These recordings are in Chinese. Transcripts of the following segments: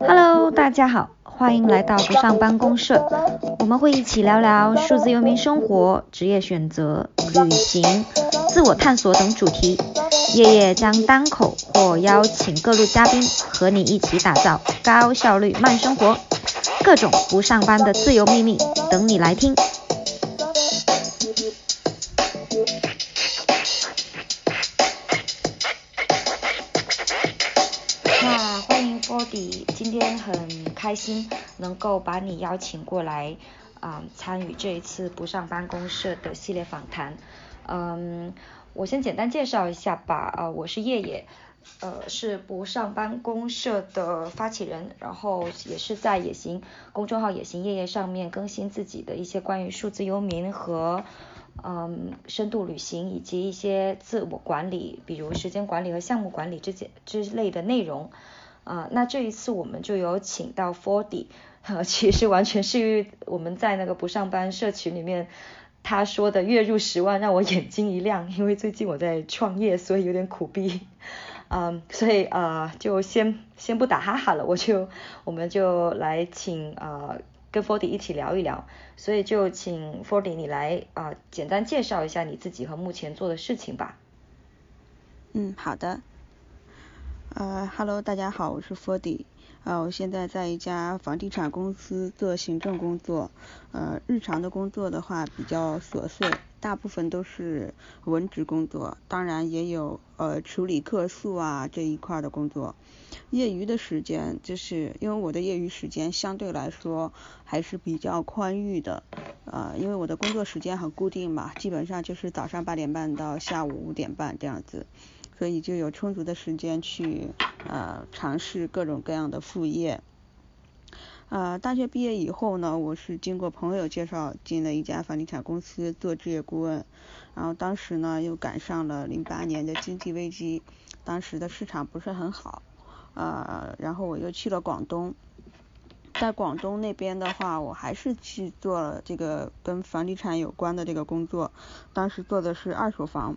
Hello，大家好，欢迎来到不上班公社。我们会一起聊聊数字游民生活、职业选择、旅行、自我探索等主题。夜夜将单口或邀请各路嘉宾，和你一起打造高效率慢生活。各种不上班的自由秘密，等你来听。开心能够把你邀请过来啊、参与这一次不上班公社的系列访谈。嗯，我先简单介绍一下吧，呃，我是叶叶，呃，是不上班公社的发起人，然后也是在野行公众号野行夜夜上面更新自己的一些关于数字游民和嗯深度旅行以及一些自我管理，比如时间管理和项目管理之间之类的内容。啊、那这一次我们就有请到 Fordy，呃，其实完全是因为我们在那个不上班社群里面他说的月入十万，让我眼睛一亮，因为最近我在创业，所以有点苦逼，嗯，所以呃就先先不打哈哈了，我就我们就来请呃跟 Fordy 一起聊一聊，所以就请 Fordy 你来啊、简单介绍一下你自己和目前做的事情吧。嗯，好的。呃，Hello，大家好，我是 Fody，。呃，我现在在一家房地产公司做行政工作。呃，日常的工作的话比较琐碎，大部分都是文职工作，当然也有呃处理客诉啊这一块的工作。业余的时间，就是因为我的业余时间相对来说还是比较宽裕的。呃，因为我的工作时间很固定嘛，基本上就是早上八点半到下午五点半这样子。所以就有充足的时间去呃尝试各种各样的副业。呃，大学毕业以后呢，我是经过朋友介绍进了一家房地产公司做置业顾问，然后当时呢又赶上了零八年的经济危机，当时的市场不是很好，呃，然后我又去了广东，在广东那边的话，我还是去做了这个跟房地产有关的这个工作，当时做的是二手房。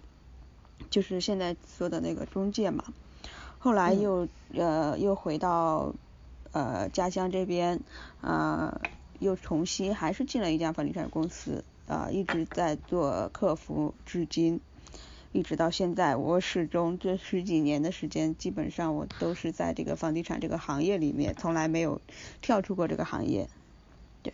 就是现在说的那个中介嘛，后来又、呃又回到呃家乡这边，呃又重新还是进了一家房地产公司，啊、一直在做客服至今，一直到现在，我始终这十几年的时间，基本上我都是在这个房地产这个行业里面，从来没有跳出过这个行业，对。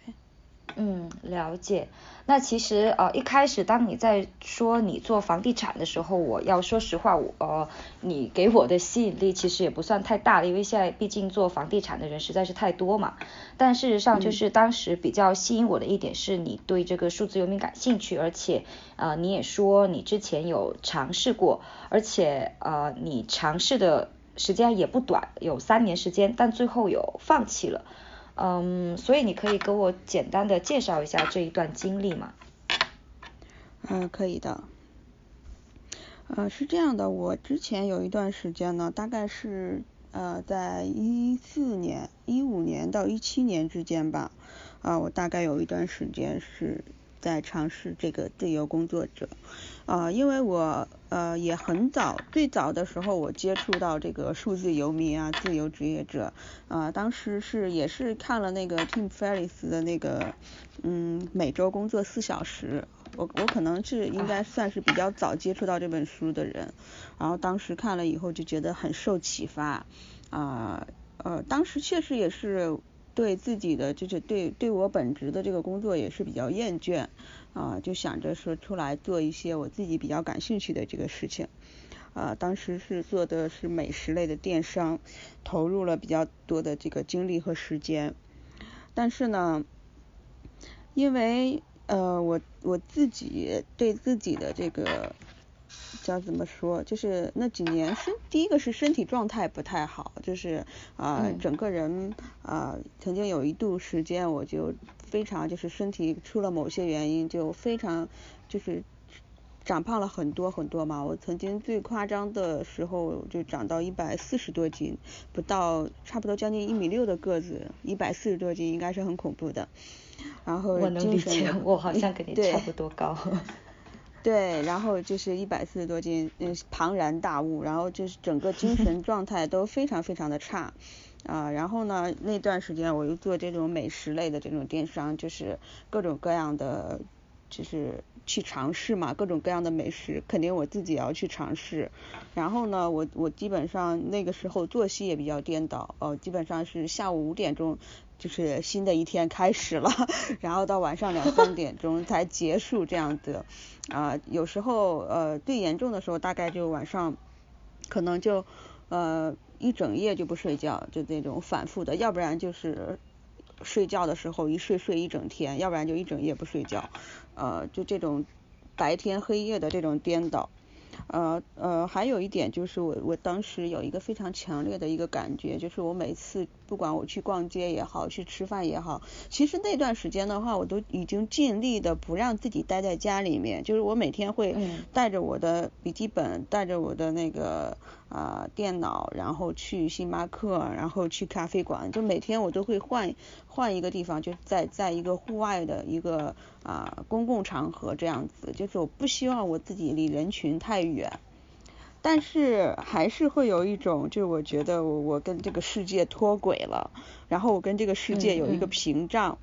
嗯，了解。那其实呃一开始当你在说你做房地产的时候，我要说实话，我呃你给我的吸引力其实也不算太大的，因为现在毕竟做房地产的人实在是太多嘛。但事实上就是当时比较吸引我的一点是你对这个数字游民感兴趣，而且呃你也说你之前有尝试过，而且呃你尝试的时间也不短，有三年时间，但最后有放弃了。嗯，所以你可以给我简单的介绍一下这一段经历吗？嗯，可以的。呃，是这样的，我之前有一段时间呢，大概是呃在一四年、一五年到一七年之间吧，啊、我大概有一段时间是在尝试这个自由工作者，啊，因为我呃也很早，最早的时候我接触到这个数字游民啊，自由职业者，啊，当时是也是看了那个 Tim Ferriss 的那个嗯每周工作四小时。我我可能是应该算是比较早接触到这本书的人，然后当时看了以后就觉得很受启发，啊呃当时确实也是对自己的就是对对我本职的这个工作也是比较厌倦，啊就想着说出来做一些我自己比较感兴趣的这个事情，啊当时是做的是美食类的电商，投入了比较多的这个精力和时间，但是呢，因为呃，我我自己对自己的这个叫怎么说，就是那几年身第一个是身体状态不太好，就是啊、呃嗯整个人啊、呃曾经有一度时间我就非常就是身体出了某些原因就非常就是长胖了很多很多嘛，我曾经最夸张的时候就长到一百四十多斤，不到差不多将近一米六的个子，一百四十多斤应该是很恐怖的。然后我能理解我好像跟你差不多高。对，然后就是一百四十多斤，嗯，庞然大物，然后就是整个精神状态都非常非常的差，啊，然后呢，那段时间我又做这种美食类的这种电商，就是各种各样的，就是去尝试嘛，各种各样的美食，肯定我自己也要去尝试。然后呢，我我基本上那个时候作息也比较颠倒，哦，基本上是下午五点钟。就是新的一天开始了，然后到晚上两三点钟才结束这样子，啊，有时候呃最严重的时候大概就晚上可能就呃一整夜就不睡觉，就这种反复的，要不然就是睡觉的时候一睡睡一整天，要不然就一整夜不睡觉，呃就这种白天黑夜的这种颠倒。呃呃，还有一点就是我我当时有一个非常强烈的一个感觉，就是我每次不管我去逛街也好，去吃饭也好，其实那段时间的话，我都已经尽力的不让自己待在家里面，就是我每天会带着我的笔记本，带着我的那个啊电脑，然后去星巴克，然后去咖啡馆，就每天我都会换换一个地方，就在在一个户外的一个啊公共场合这样子，就是我不希望我自己离人群太远。但是还是会有一种，就是我觉得我我跟这个世界脱轨了，然后我跟这个世界有一个屏障，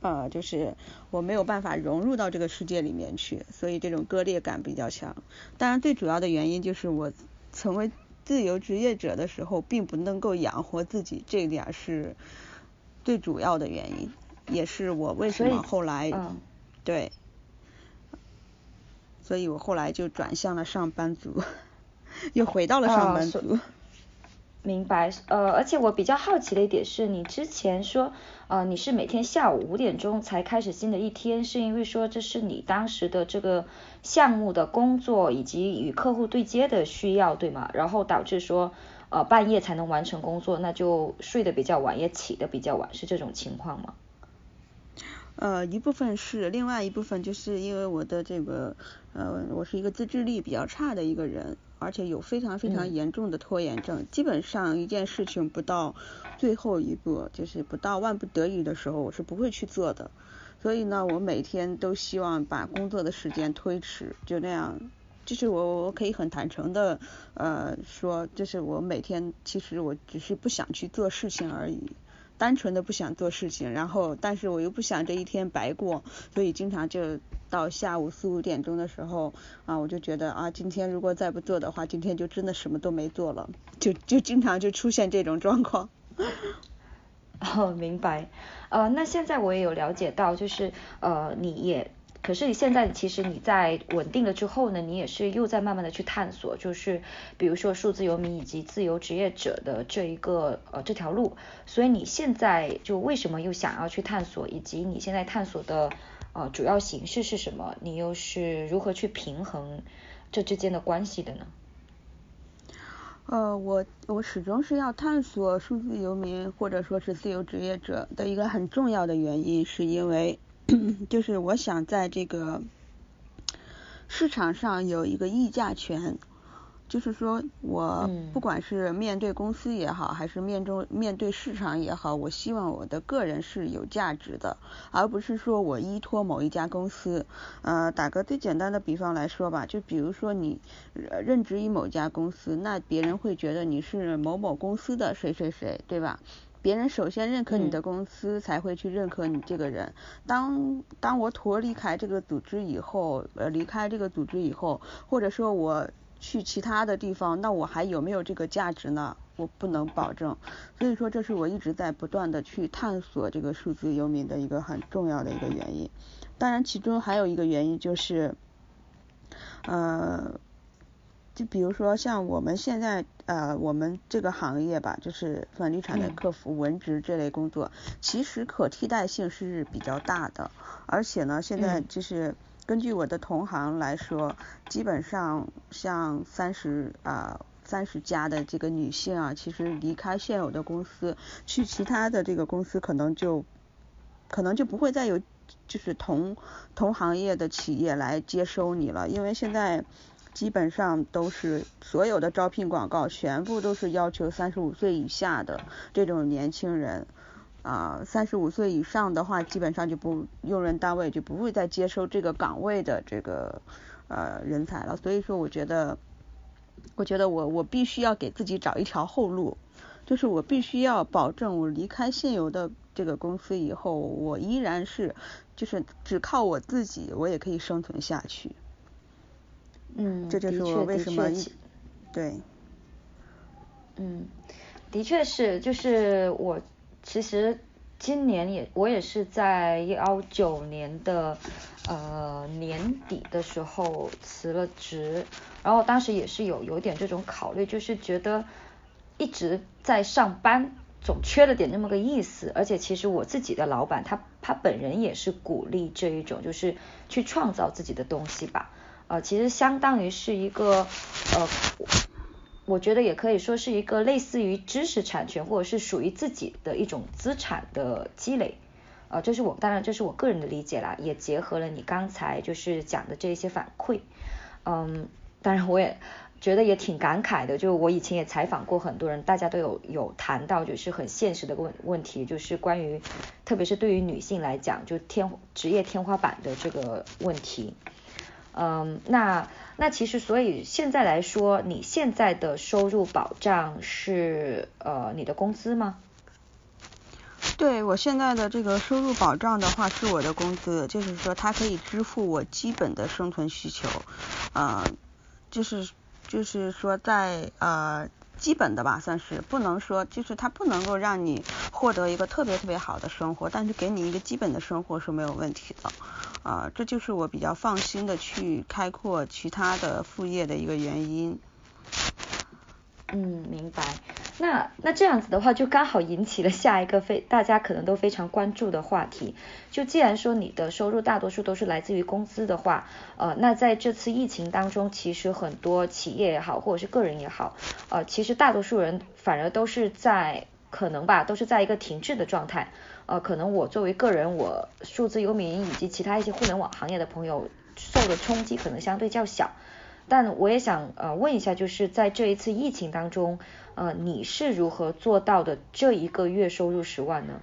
呃，就是我没有办法融入到这个世界里面去，所以这种割裂感比较强。当然，最主要的原因就是我成为自由职业者的时候，并不能够养活自己，这一点是最主要的原因，也是我为什么后来对。所以我后来就转向了上班族，又回到了上班族。明白，呃，而且我比较好奇的一点是，你之前说，呃，你是每天下午五点钟才开始新的一天，是因为说这是你当时的这个项目的工作以及与客户对接的需要，对吗？然后导致说，呃，半夜才能完成工作，那就睡得比较晚，也起得比较晚，是这种情况吗？呃，一部分是，另外一部分就是因为我的这个，呃，我是一个自制力比较差的一个人，而且有非常非常严重的拖延症，基本上一件事情不到最后一步，就是不到万不得已的时候，我是不会去做的。所以呢，我每天都希望把工作的时间推迟，就那样，就是我我可以很坦诚的，呃，说，就是我每天其实我只是不想去做事情而已。单纯的不想做事情，然后但是我又不想这一天白过，所以经常就到下午四五点钟的时候啊，我就觉得啊，今天如果再不做的话，今天就真的什么都没做了，就就经常就出现这种状况。哦，明白。呃，那现在我也有了解到，就是呃，你也。可是你现在其实你在稳定了之后呢，你也是又在慢慢的去探索，就是比如说数字游民以及自由职业者的这一个呃这条路，所以你现在就为什么又想要去探索，以及你现在探索的呃主要形式是什么？你又是如何去平衡这之间的关系的呢？呃，我我始终是要探索数字游民或者说是自由职业者的一个很重要的原因，是因为。就是我想在这个市场上有一个议价权，就是说我不管是面对公司也好，还是面中面对市场也好，我希望我的个人是有价值的，而不是说我依托某一家公司。呃，打个最简单的比方来说吧，就比如说你任职于某家公司，那别人会觉得你是某某公司的谁谁谁，对吧？别人首先认可你的公司，才会去认可你这个人。当当我脱离开这个组织以后，呃，离开这个组织以后，或者说我去其他的地方，那我还有没有这个价值呢？我不能保证。所以说，这是我一直在不断的去探索这个数字游民的一个很重要的一个原因。当然，其中还有一个原因就是，呃。就比如说像我们现在呃我们这个行业吧，就是房地产的客服、文职这类工作，其实可替代性是比较大的。而且呢，现在就是根据我的同行来说，基本上像三十啊三十家的这个女性啊，其实离开现有的公司，去其他的这个公司，可能就可能就不会再有就是同同行业的企业来接收你了，因为现在。基本上都是所有的招聘广告全部都是要求三十五岁以下的这种年轻人，啊三十五岁以上的话，基本上就不用人单位就不会再接收这个岗位的这个呃人才了。所以说，我觉得，我觉得我我必须要给自己找一条后路，就是我必须要保证我离开现有的这个公司以后，我依然是就是只靠我自己，我也可以生存下去。嗯，这就是我为什么对。嗯，的确是，就是我其实今年也我也是在幺九年的呃年底的时候辞了职，然后当时也是有有点这种考虑，就是觉得一直在上班，总缺了点那么个意思，而且其实我自己的老板他他本人也是鼓励这一种，就是去创造自己的东西吧，呃，其实相当于是一个呃。我觉得也可以说是一个类似于知识产权或者是属于自己的一种资产的积累，呃，这是我当然这是我个人的理解啦，也结合了你刚才就是讲的这些反馈，嗯，当然我也觉得也挺感慨的，就我以前也采访过很多人，大家都有有谈到就是很现实的问问题，就是关于特别是对于女性来讲，就天职业天花板的这个问题。嗯，那那其实所以现在来说，你现在的收入保障是呃你的工资吗？对我现在的这个收入保障的话，是我的工资，就是说它可以支付我基本的生存需求，呃，就是就是说在呃基本的吧，算是不能说就是它不能够让你获得一个特别特别好的生活，但是给你一个基本的生活是没有问题的。啊，这就是我比较放心的去开阔其他的副业的一个原因。嗯，明白。那那这样子的话，就刚好引起了下一个非大家可能都非常关注的话题。就既然说你的收入大多数都是来自于工资的话，呃，那在这次疫情当中，其实很多企业也好，或者是个人也好，呃，其实大多数人反而都是在可能吧，都是在一个停滞的状态。呃，可能我作为个人，我数字游民以及其他一些互联网行业的朋友受的冲击可能相对较小，但我也想呃问一下，就是在这一次疫情当中，呃，你是如何做到的这一个月收入十万呢？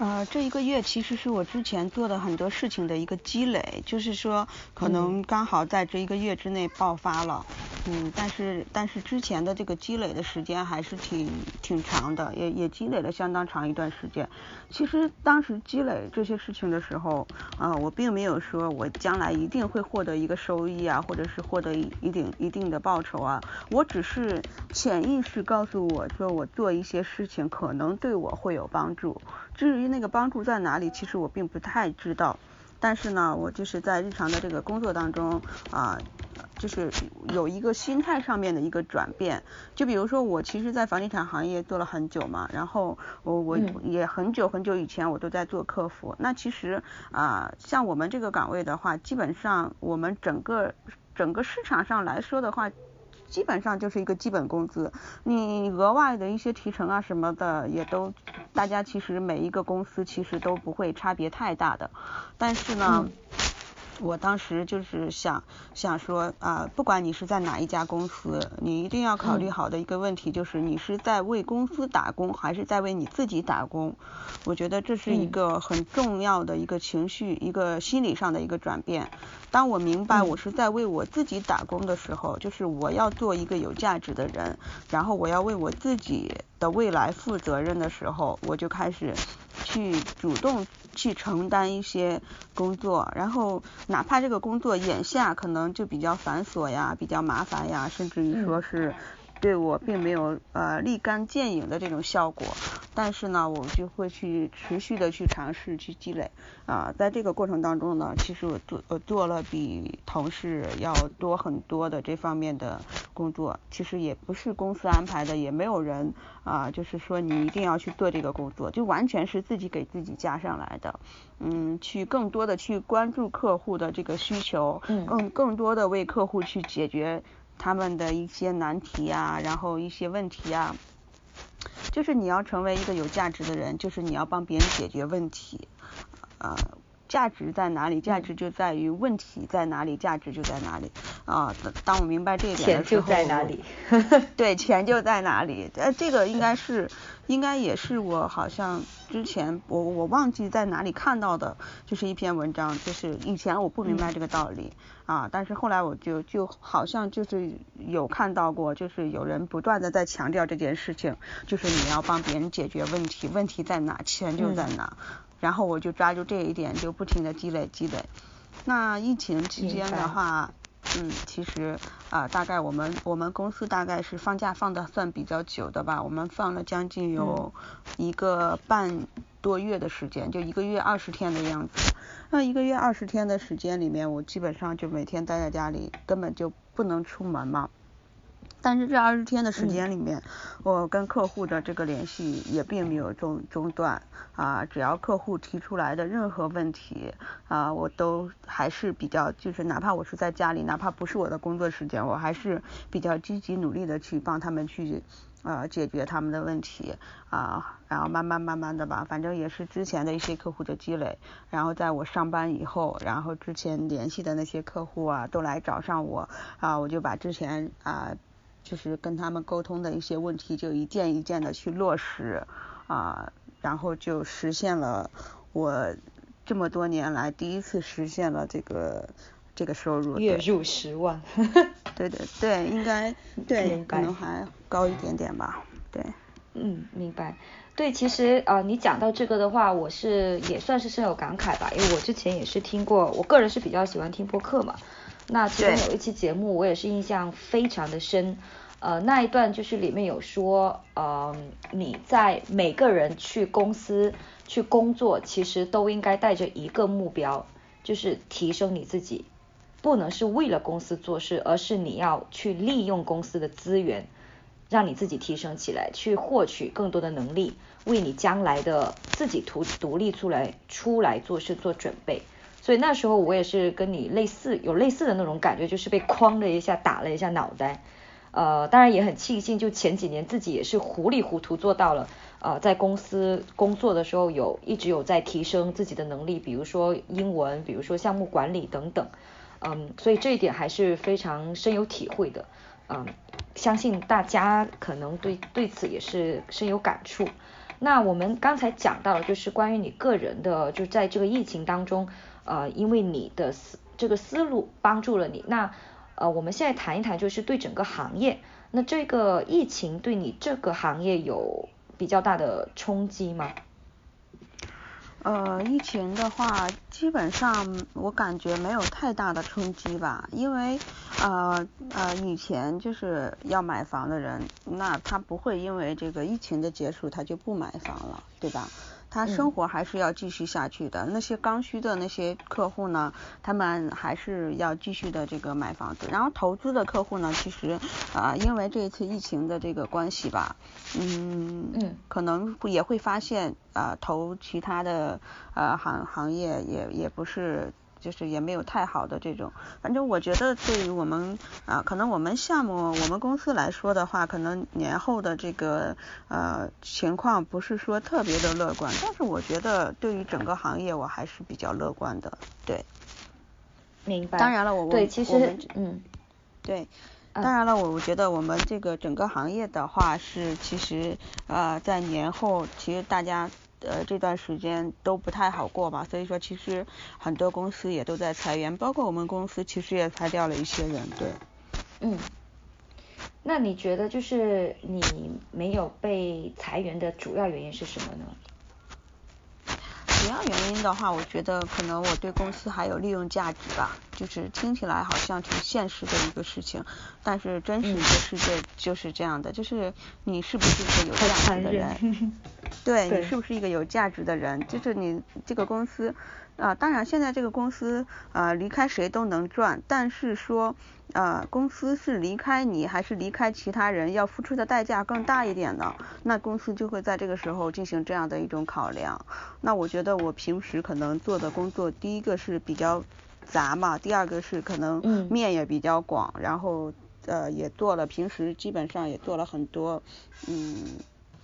呃，这一个月其实是我之前做的很多事情的一个积累，就是说可能刚好在这一个月之内爆发了。嗯，但是但是之前的这个积累的时间还是挺挺长的，也也积累了相当长一段时间。其实当时积累这些事情的时候，啊，我并没有说我将来一定会获得一个收益啊，或者是获得一一定一定的报酬啊。我只是潜意识告诉我说，我做一些事情可能对我会有帮助。至于那个帮助在哪里，其实我并不太知道。但是呢，我就是在日常的这个工作当中啊。就是有一个心态上面的一个转变，就比如说我其实，在房地产行业做了很久嘛，然后我我也很久很久以前我都在做客服。那其实啊，像我们这个岗位的话，基本上我们整个整个市场上来说的话，基本上就是一个基本工资。你额外的一些提成啊什么的，也都大家其实每一个公司其实都不会差别太大的。但是呢。我当时就是想想说啊，不管你是在哪一家公司，你一定要考虑好的一个问题就是，你是在为公司打工，还是在为你自己打工？我觉得这是一个很重要的一个情绪，一个心理上的一个转变。当我明白我是在为我自己打工的时候，就是我要做一个有价值的人，然后我要为我自己的未来负责任的时候，我就开始去主动。去承担一些工作，然后哪怕这个工作眼下可能就比较繁琐呀，比较麻烦呀，甚至于说是对我并没有呃立竿见影的这种效果。但是呢，我就会去持续的去尝试去积累。啊，在这个过程当中呢，其实我做我做了比同事要多很多的这方面的工作，其实也不是公司安排的，也没有人啊，就是说你一定要去做这个工作，就完全是自己给自己加上来的，嗯，去更多的去关注客户的这个需求，更更多的为客户去解决他们的一些难题啊，然后一些问题啊。就是你要成为一个有价值的人，就是你要帮别人解决问题，呃，价值在哪里？价值就在于问题在哪里，价值就在哪里。啊，当我明白这一点的时候，钱就在哪里。对，钱就在哪里。呃，这个应该是，应该也是我好像之前我我忘记在哪里看到的，就是一篇文章，就是以前我不明白这个道理啊，但是后来我就就好像就是有看到过，就是有人不断的在强调这件事情，就是你要帮别人解决问题，问题在哪，钱就在哪。然后我就抓住这一点，就不停的积累积累。那疫情期间的话，嗯，其实啊，大概我们我们公司大概是放假放的算比较久的吧，我们放了将近有一个半多月的时间，就一个月二十天的样子。那一个月二十天的时间里面，我基本上就每天待在家里，根本就不能出门嘛。但是这二十天的时间里面，我跟客户的这个联系也并没有中中断。啊，只要客户提出来的任何问题啊，我都还是比较就是哪怕我是在家里，哪怕不是我的工作时间，我还是比较积极努力的去帮他们去呃解决他们的问题。啊，然后慢慢慢慢的吧，反正也是之前的一些客户的积累，然后在我上班以后，然后之前联系的那些客户啊都来找上我啊，我就把之前啊。就是跟他们沟通的一些问题，就一件一件的去落实啊，然后就实现了我这么多年来第一次实现了这个这个收入，月入十万。对对对，应该对，可能还高一点点吧，对。嗯，明白。对，其实啊，你讲到这个的话，我是也算是深有感慨吧，因为我之前也是听过，我个人是比较喜欢听播客嘛。那其中有一期节目，我也是印象非常的深。呃，那一段就是里面有说，呃，你在每个人去公司去工作，其实都应该带着一个目标，就是提升你自己，不能是为了公司做事，而是你要去利用公司的资源，让你自己提升起来，去获取更多的能力，为你将来的自己独独立出来出来做事做准备。所以那时候我也是跟你类似，有类似的那种感觉，就是被哐的一下打了一下脑袋。呃，当然也很庆幸，就前几年自己也是糊里糊涂做到了。呃，在公司工作的时候，有一直有在提升自己的能力，比如说英文，比如说项目管理等等。嗯，所以这一点还是非常深有体会的。嗯，相信大家可能对对此也是深有感触。那我们刚才讲到了，就是关于你个人的，就在这个疫情当中。呃，因为你的思这个思路帮助了你，那呃，我们现在谈一谈，就是对整个行业，那这个疫情对你这个行业有比较大的冲击吗？呃，疫情的话，基本上我感觉没有太大的冲击吧，因为呃呃，以前就是要买房的人，那他不会因为这个疫情的结束他就不买房了，对吧？他生活还是要继续下去的，那些刚需的那些客户呢，他们还是要继续的这个买房子。然后投资的客户呢，其实啊，因为这一次疫情的这个关系吧，嗯嗯，可能也会发现啊，投其他的呃行行业也也不是。就是也没有太好的这种，反正我觉得对于我们啊，可能我们项目我们公司来说的话，可能年后的这个呃情况不是说特别的乐观，但是我觉得对于整个行业我还是比较乐观的，对。明白。当然了，我对其实嗯，对，当然了，我我觉得我们这个整个行业的话是其实呃在年后其实大家。呃，这段时间都不太好过吧，所以说其实很多公司也都在裁员，包括我们公司其实也裁掉了一些人，对。嗯，那你觉得就是你没有被裁员的主要原因是什么呢？主要原因的话，我觉得可能我对公司还有利用价值吧，就是听起来好像挺现实的一个事情，但是真实的世界就是这样的，就是你是不是一个有价值的人？对你是不是一个有价值的人？就是你这个公司啊，当然现在这个公司啊，离开谁都能赚，但是说啊，公司是离开你还是离开其他人，要付出的代价更大一点呢，那公司就会在这个时候进行这样的一种考量。那我觉得我平时可能做的工作，第一个是比较杂嘛，第二个是可能面也比较广，然后呃也做了，平时基本上也做了很多嗯。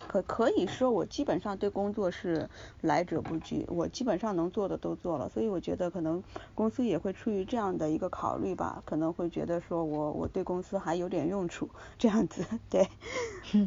可可以说我基本上对工作是来者不拒，我基本上能做的都做了，所以我觉得可能公司也会出于这样的一个考虑吧，可能会觉得说我我对公司还有点用处这样子，对。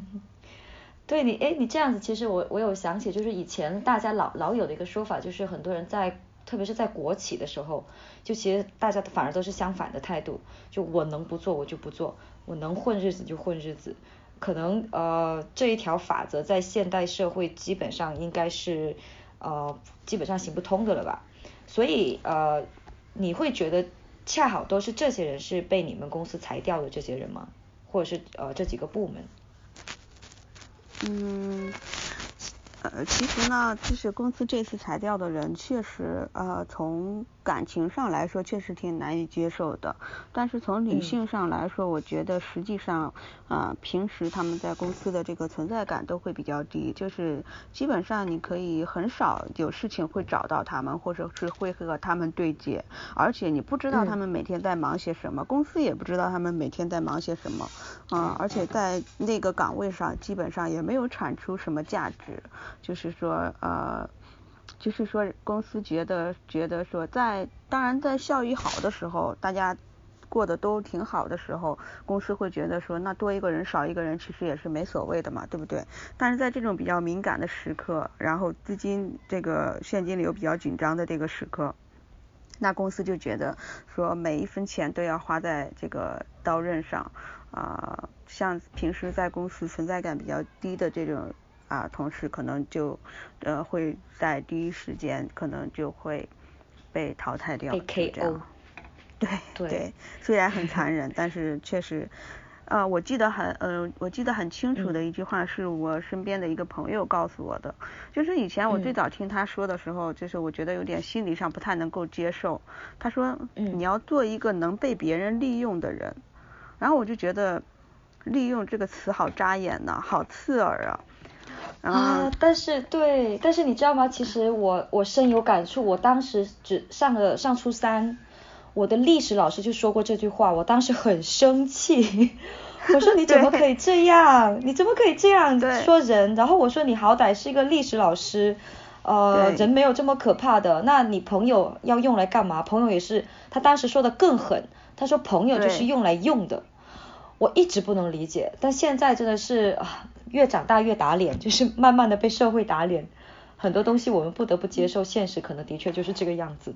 对你，哎，你这样子，其实我我有想起，就是以前大家老老有的一个说法，就是很多人在，特别是在国企的时候，就其实大家反而都是相反的态度，就我能不做我就不做，我能混日子就混日子，可能呃这一条法则在现代社会基本上应该是呃基本上行不通的了吧，所以呃你会觉得恰好都是这些人是被你们公司裁掉的这些人吗？或者是呃这几个部门？嗯，呃，其实呢，就是公司这次裁掉的人，确实呃从。感情上来说确实挺难以接受的，但是从理性上来说，我觉得实际上啊，平时他们在公司的这个存在感都会比较低，就是基本上你可以很少有事情会找到他们，或者是会和他们对接，而且你不知道他们每天在忙些什么，公司也不知道他们每天在忙些什么，啊，而且在那个岗位上基本上也没有产出什么价值，就是说呃。就是说，公司觉得觉得说，在当然在效益好的时候，大家过得都挺好的时候，公司会觉得说，那多一个人少一个人其实也是没所谓的嘛，对不对？但是在这种比较敏感的时刻，然后资金这个现金流比较紧张的这个时刻，那公司就觉得说，每一分钱都要花在这个刀刃上啊，像平时在公司存在感比较低的这种。啊，同时可能就呃会在第一时间可能就会被淘汰掉，这样。对对，虽然很残忍，但是确实，呃，我记得很呃，我记得很清楚的一句话是我身边的一个朋友告诉我的，就是以前我最早听他说的时候，就是我觉得有点心理上不太能够接受。他说，你要做一个能被别人利用的人，然后我就觉得利用这个词好扎眼呐，好刺耳啊。啊，但是对，但是你知道吗？其实我我深有感触。我当时只上了上初三，我的历史老师就说过这句话，我当时很生气。我说你怎么可以这样？你怎么可以这样说人？然后我说你好歹是一个历史老师，呃，人没有这么可怕的。那你朋友要用来干嘛？朋友也是，他当时说的更狠，他说朋友就是用来用的。我一直不能理解，但现在真的是啊。越长大越打脸，就是慢慢的被社会打脸，很多东西我们不得不接受现实，可能的确就是这个样子。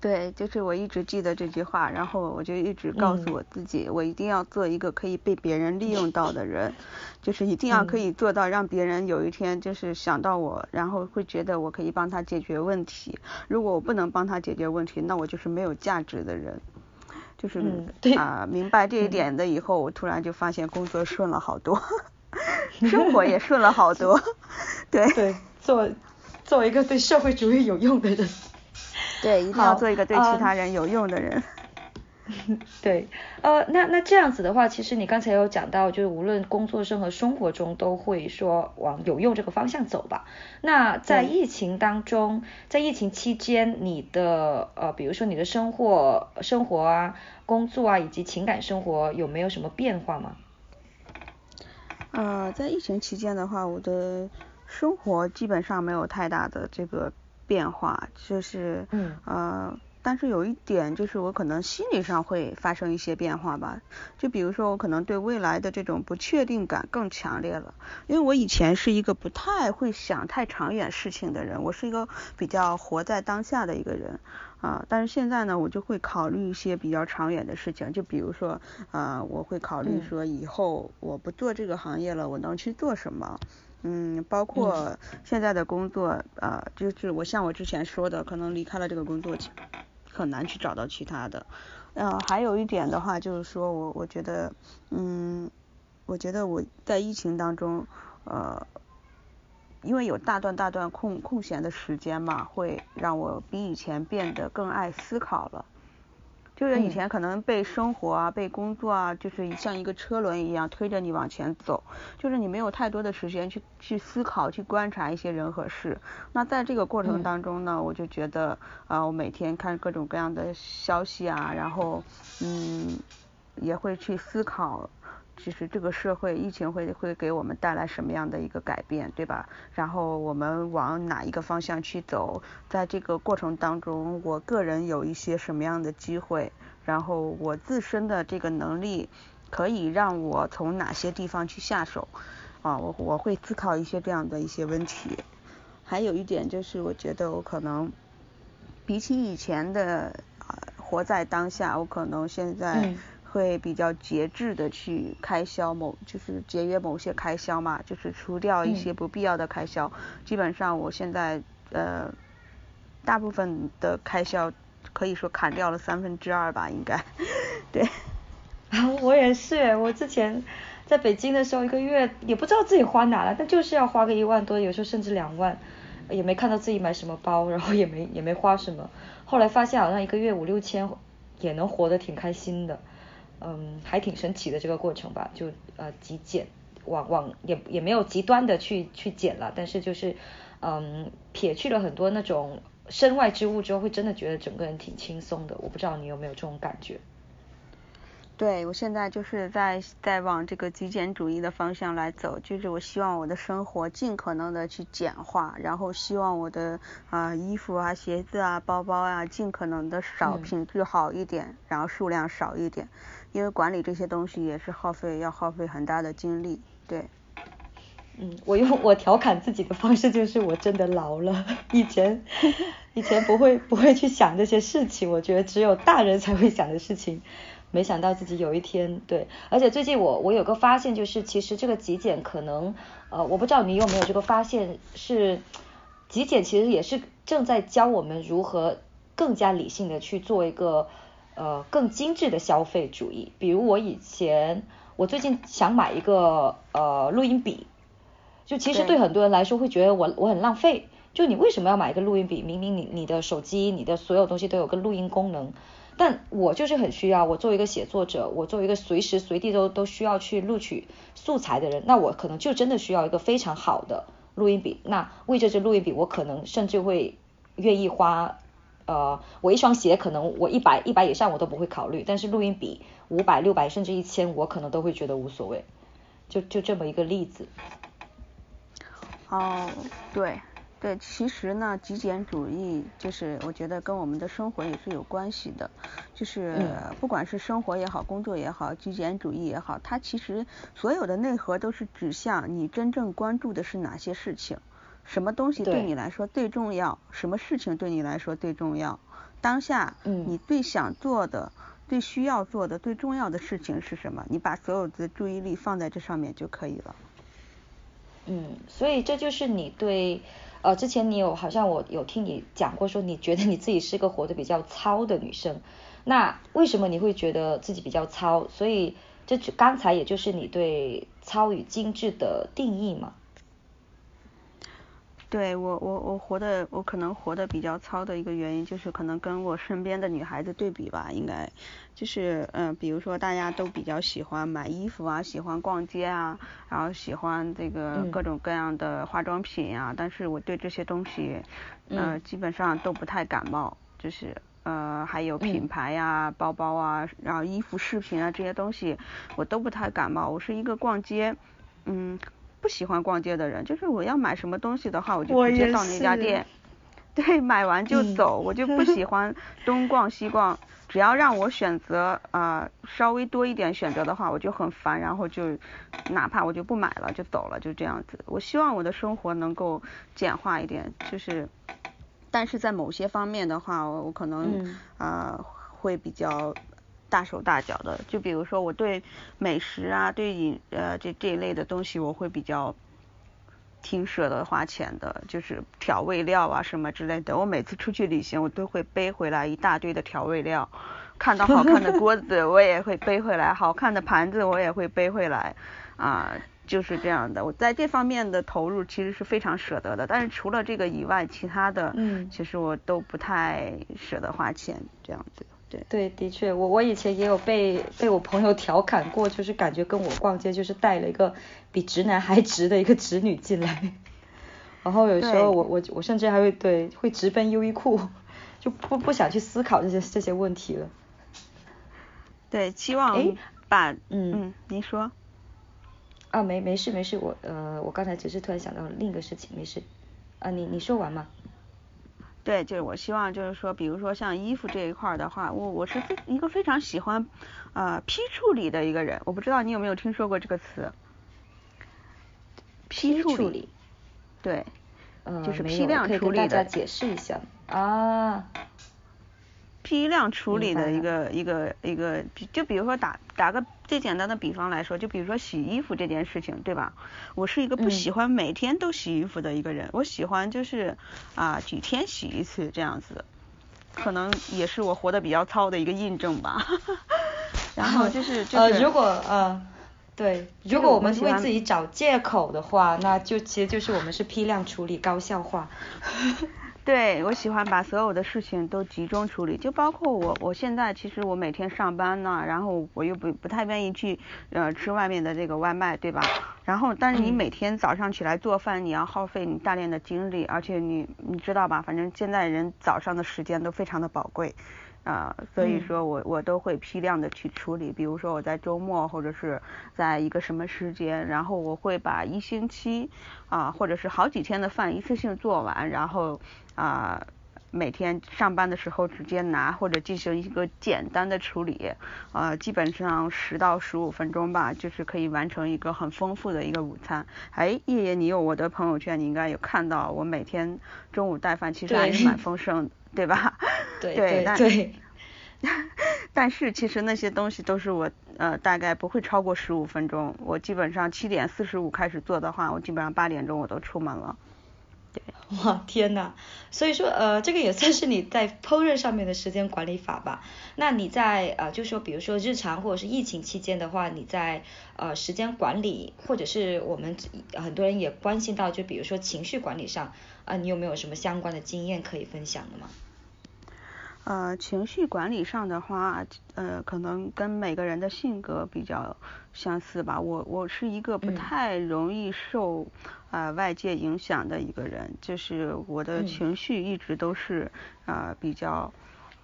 对，就是我一直记得这句话，然后我就一直告诉我自己，我一定要做一个可以被别人利用到的人，就是一定要可以做到让别人有一天就是想到我，然后会觉得我可以帮他解决问题。如果我不能帮他解决问题，那我就是没有价值的人。就是啊，明白这一点的以后，我突然就发现工作顺了好多。生活也顺了好多，对对，做做一个对社会主义有用的人，对，一定要做一个对其他人有用的人。对，呃，那那这样子的话，其实你刚才有讲到，就是无论工作中和生活中都会说往有用这个方向走吧。那在疫情当中，在疫情期间，你的呃，比如说你的生活、生活啊、工作啊以及情感生活有没有什么变化吗？呃，在疫情期间的话，我的生活基本上没有太大的这个变化，就是，嗯，呃，但是有一点就是我可能心理上会发生一些变化吧，就比如说我可能对未来的这种不确定感更强烈了，因为我以前是一个不太会想太长远事情的人，我是一个比较活在当下的一个人。啊，但是现在呢，我就会考虑一些比较长远的事情，就比如说，啊，我会考虑说以后我不做这个行业了，我能去做什么？嗯，包括现在的工作，呃，就是我像我之前说的，可能离开了这个工作，很难去找到其他的。嗯，还有一点的话，就是说我我觉得，嗯，我觉得我在疫情当中，呃。因为有大段大段空空闲的时间嘛，会让我比以前变得更爱思考了。就是以前可能被生活啊、被工作啊，就是像一个车轮一样推着你往前走，就是你没有太多的时间去去思考、去观察一些人和事。那在这个过程当中呢，我就觉得啊，我每天看各种各样的消息啊，然后嗯，也会去思考。其实这个社会疫情会会给我们带来什么样的一个改变，对吧？然后我们往哪一个方向去走，在这个过程当中，我个人有一些什么样的机会，然后我自身的这个能力可以让我从哪些地方去下手啊？我我会思考一些这样的一些问题。还有一点就是，我觉得我可能比起以前的啊活在当下，我可能现在。会比较节制的去开销某，就是节约某些开销嘛，就是除掉一些不必要的开销。基本上我现在呃，大部分的开销可以说砍掉了三分之二吧，应该。对。啊我也是，我之前在北京的时候，一个月也不知道自己花哪了，但就是要花个一万多，有时候甚至两万，也没看到自己买什么包，然后也没也没花什么。后来发现好像一个月五六千也能活得挺开心的。嗯，还挺神奇的这个过程吧，就呃极简，往往也也没有极端的去去减了，但是就是嗯撇去了很多那种身外之物之后，会真的觉得整个人挺轻松的。我不知道你有没有这种感觉。对，我现在就是在在往这个极简主义的方向来走，就是我希望我的生活尽可能的去简化，然后希望我的啊衣服啊、鞋子啊、包包啊，尽可能的少，品质好一点，然后数量少一点。因为管理这些东西也是耗费，要耗费很大的精力，对。嗯，我用我调侃自己的方式就是我真的老了，以前以前不会不会去想这些事情，我觉得只有大人才会想的事情，没想到自己有一天对，而且最近我我有个发现就是，其实这个极简可能呃，我不知道你有没有这个发现，是极简其实也是正在教我们如何更加理性的去做一个。呃，更精致的消费主义，比如我以前，我最近想买一个呃录音笔，就其实对。很多人来说会觉得我我很浪费，就你为什么要买一个录音笔？明明你你的手机你的所有东西都有个录音功能，但我就是很需要，我作为一个写作者，我作为一个随时随地都都需要去录取素材的人，那我可能就真的需要一个非常好的录音笔，那为这支录音笔，我可能甚至会愿意花。呃，我一双鞋可能我一百一百以上我都不会考虑，但是录音笔五百六百甚至一千我可能都会觉得无所谓，就就这么一个例子。哦，对对，其实呢，极简主义就是我觉得跟我们的生活也是有关系的，就是不管是生活也好，工作也好，极简主义也好，它其实所有的内核都是指向你真正关注的是哪些事情。什么东西对你来说最重要？什么事情对你来说最重要？当下你最想做的、最需要做的、最重要的事情是什么？你把所有的注意力放在这上面就可以了。嗯，所以这就是你对呃，之前你有好像我有听你讲过，说你觉得你自己是个活得比较糙的女生。那为什么你会觉得自己比较糙？所以这刚才也就是你对糙与精致的定义嘛？对我我我活的我可能活的比较糙的一个原因就是可能跟我身边的女孩子对比吧，应该。就是嗯，比如说大家都比较喜欢买衣服啊，喜欢逛街啊，然后喜欢这个各种各样的化妆品啊，但是我对这些东西呃基本上都不太感冒，就是呃还有品牌呀、包包啊，然后衣服、饰品啊这些东西我都不太感冒，我是一个逛街嗯。不喜欢逛街的人，就是我要买什么东西的话，我就直接到那家店，对，买完就走。我就不 喜欢东逛西逛，只要让我选择啊稍微多一点选择的话，我就很烦，然后就哪怕我就不买了就走了，就这样子。我希望我的生活能够简化一点，就是，但是在某些方面的话，我可能啊会比较。大手大脚的，就比如说我对美食啊，对饮呃这这一类的东西，我会比较挺舍得花钱的，就是调味料啊什么之类的。我每次出去旅行，我都会背回来一大堆的调味料。看到好看的锅子，我也会背回来；好看的盘子，我也会背回来。啊，就是这样的。我在这方面的投入其实是非常舍得的。但是除了这个以外，其他的，嗯，其实我都不太舍得花钱这样子。对对，的确，我我以前也有被被我朋友调侃过，就是感觉跟我逛街就是带了一个比直男还直的一个直女进来，然后有时候我我我甚至还会对会直奔优衣库，就不不想去思考这些这些问题了。对，期望把嗯嗯，您说。啊，没没事没事，我呃我刚才只是突然想到另一个事情，没事。啊，你你说完吗？对，就是我希望就是说，比如说像衣服这一块的话，我我是非一个非常喜欢呃批处理的一个人，我不知道你有没有听说过这个词？批处理。对。呃，就是批量处理的。大家解释一下啊。批量处理的一个一个一个，就比如说打打个最简单的比方来说，就比如说洗衣服这件事情，对吧？我是一个不喜欢每天都洗衣服的一个人，我喜欢就是啊几天洗一次这样子，可能也是我活得比较糙的一个印证吧。然后就是就是呃，如果呃对，如果我们为自己找借口的话，那就其实就是我们是批量处理高效化。对，我喜欢把所有的事情都集中处理，就包括我，我现在其实我每天上班呢，然后我又不不太愿意去呃吃外面的这个外卖，对吧？然后但是你每天早上起来做饭，你要耗费你大量的精力，而且你你知道吧？反正现在人早上的时间都非常的宝贵。啊，所以说我我都会批量的去处理，比如说我在周末或者是在一个什么时间，然后我会把一星期啊或者是好几天的饭一次性做完，然后啊每天上班的时候直接拿或者进行一个简单的处理，啊基本上十到十五分钟吧，就是可以完成一个很丰富的一个午餐。哎，叶叶，你有我的朋友圈，你应该有看到我每天中午带饭其实还是蛮丰盛。对吧？对对对。但是其实那些东西都是我呃大概不会超过十五分钟。我基本上七点四十五开始做的话，我基本上八点钟我都出门了。对。哇天呐，所以说呃这个也算是你在烹饪上面的时间管理法吧？那你在呃就说比如说日常或者是疫情期间的话，你在呃时间管理或者是我们很多人也关心到，就比如说情绪管理上啊，你有没有什么相关的经验可以分享的吗？呃，情绪管理上的话，呃，可能跟每个人的性格比较相似吧。我我是一个不太容易受啊外界影响的一个人，就是我的情绪一直都是啊比较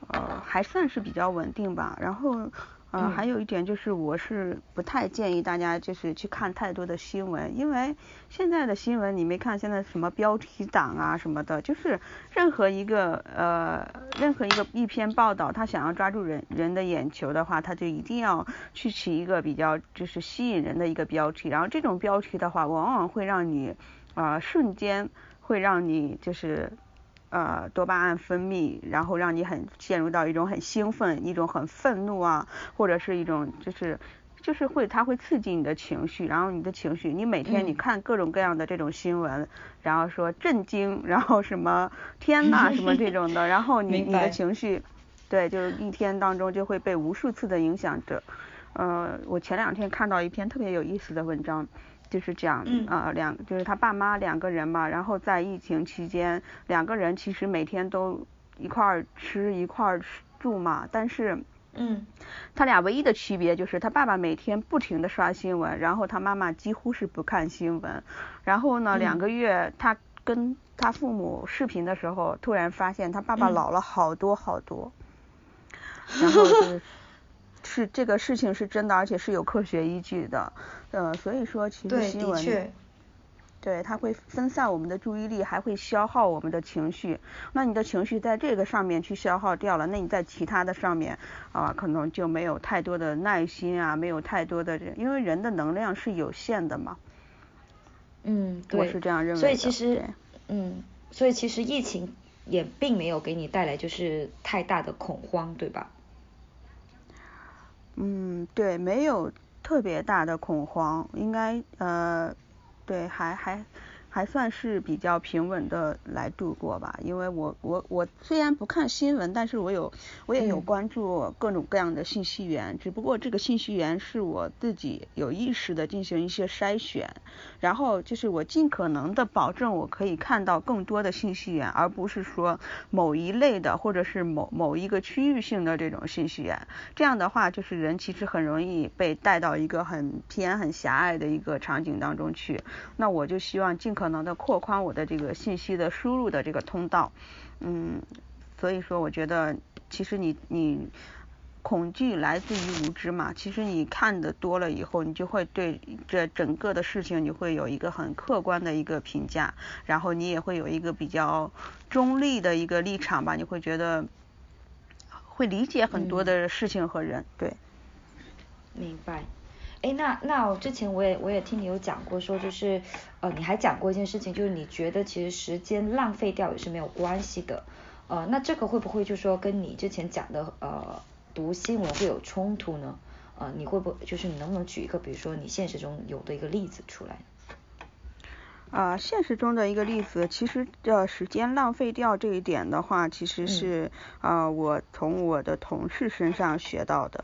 呃还算是比较稳定吧。然后。呃，还有一点就是，我是不太建议大家就是去看太多的新闻，因为现在的新闻你没看现在什么标题党啊什么的，就是任何一个呃任何一个一篇报道，他想要抓住人人的眼球的话，他就一定要去起一个比较就是吸引人的一个标题，然后这种标题的话，往往会让你啊瞬间会让你就是。呃，多巴胺分泌，然后让你很陷入到一种很兴奋、一种很愤怒啊，或者是一种就是就是会它会刺激你的情绪，然后你的情绪，你每天你看各种各样的这种新闻，然后说震惊，然后什么天呐什么这种的，然后你你的情绪，对，就是一天当中就会被无数次的影响着。呃，我前两天看到一篇特别有意思的文章。就是讲啊，两就是他爸妈两个人嘛，然后在疫情期间，两个人其实每天都一块儿吃一块儿住嘛，但是，嗯，他俩唯一的区别就是他爸爸每天不停的刷新闻，然后他妈妈几乎是不看新闻，然后呢，两个月他跟他父母视频的时候，突然发现他爸爸老了好多好多，然后是。是这个事情是真的，而且是有科学依据的，呃，所以说其实新闻，对，它会分散我们的注意力，还会消耗我们的情绪。那你的情绪在这个上面去消耗掉了，那你在其他的上面啊，可能就没有太多的耐心啊，没有太多的，因为人的能量是有限的嘛。嗯，对，我是这样认为的。所以其实，嗯，所以其实疫情也并没有给你带来就是太大的恐慌，对吧？嗯，对，没有特别大的恐慌，应该呃，对，还还。还算是比较平稳的来度过吧，因为我我我虽然不看新闻，但是我有我也有关注各种各样的信息源，只不过这个信息源是我自己有意识的进行一些筛选，然后就是我尽可能的保证我可以看到更多的信息源，而不是说某一类的或者是某某一个区域性的这种信息源，这样的话就是人其实很容易被带到一个很偏很狭隘的一个场景当中去，那我就希望尽可。可能的扩宽我的这个信息的输入的这个通道，嗯，所以说我觉得其实你你恐惧来自于无知嘛。其实你看的多了以后，你就会对这整个的事情，你会有一个很客观的一个评价，然后你也会有一个比较中立的一个立场吧。你会觉得会理解很多的事情和人，对。明白。哎，那那我之前我也我也听你有讲过，说就是呃，你还讲过一件事情，就是你觉得其实时间浪费掉也是没有关系的。呃，那这个会不会就说跟你之前讲的呃读新闻会有冲突呢？呃，你会不会就是你能不能举一个比如说你现实中有的一个例子出来？啊，现实中的一个例子，其实呃时间浪费掉这一点的话，其实是啊我从我的同事身上学到的。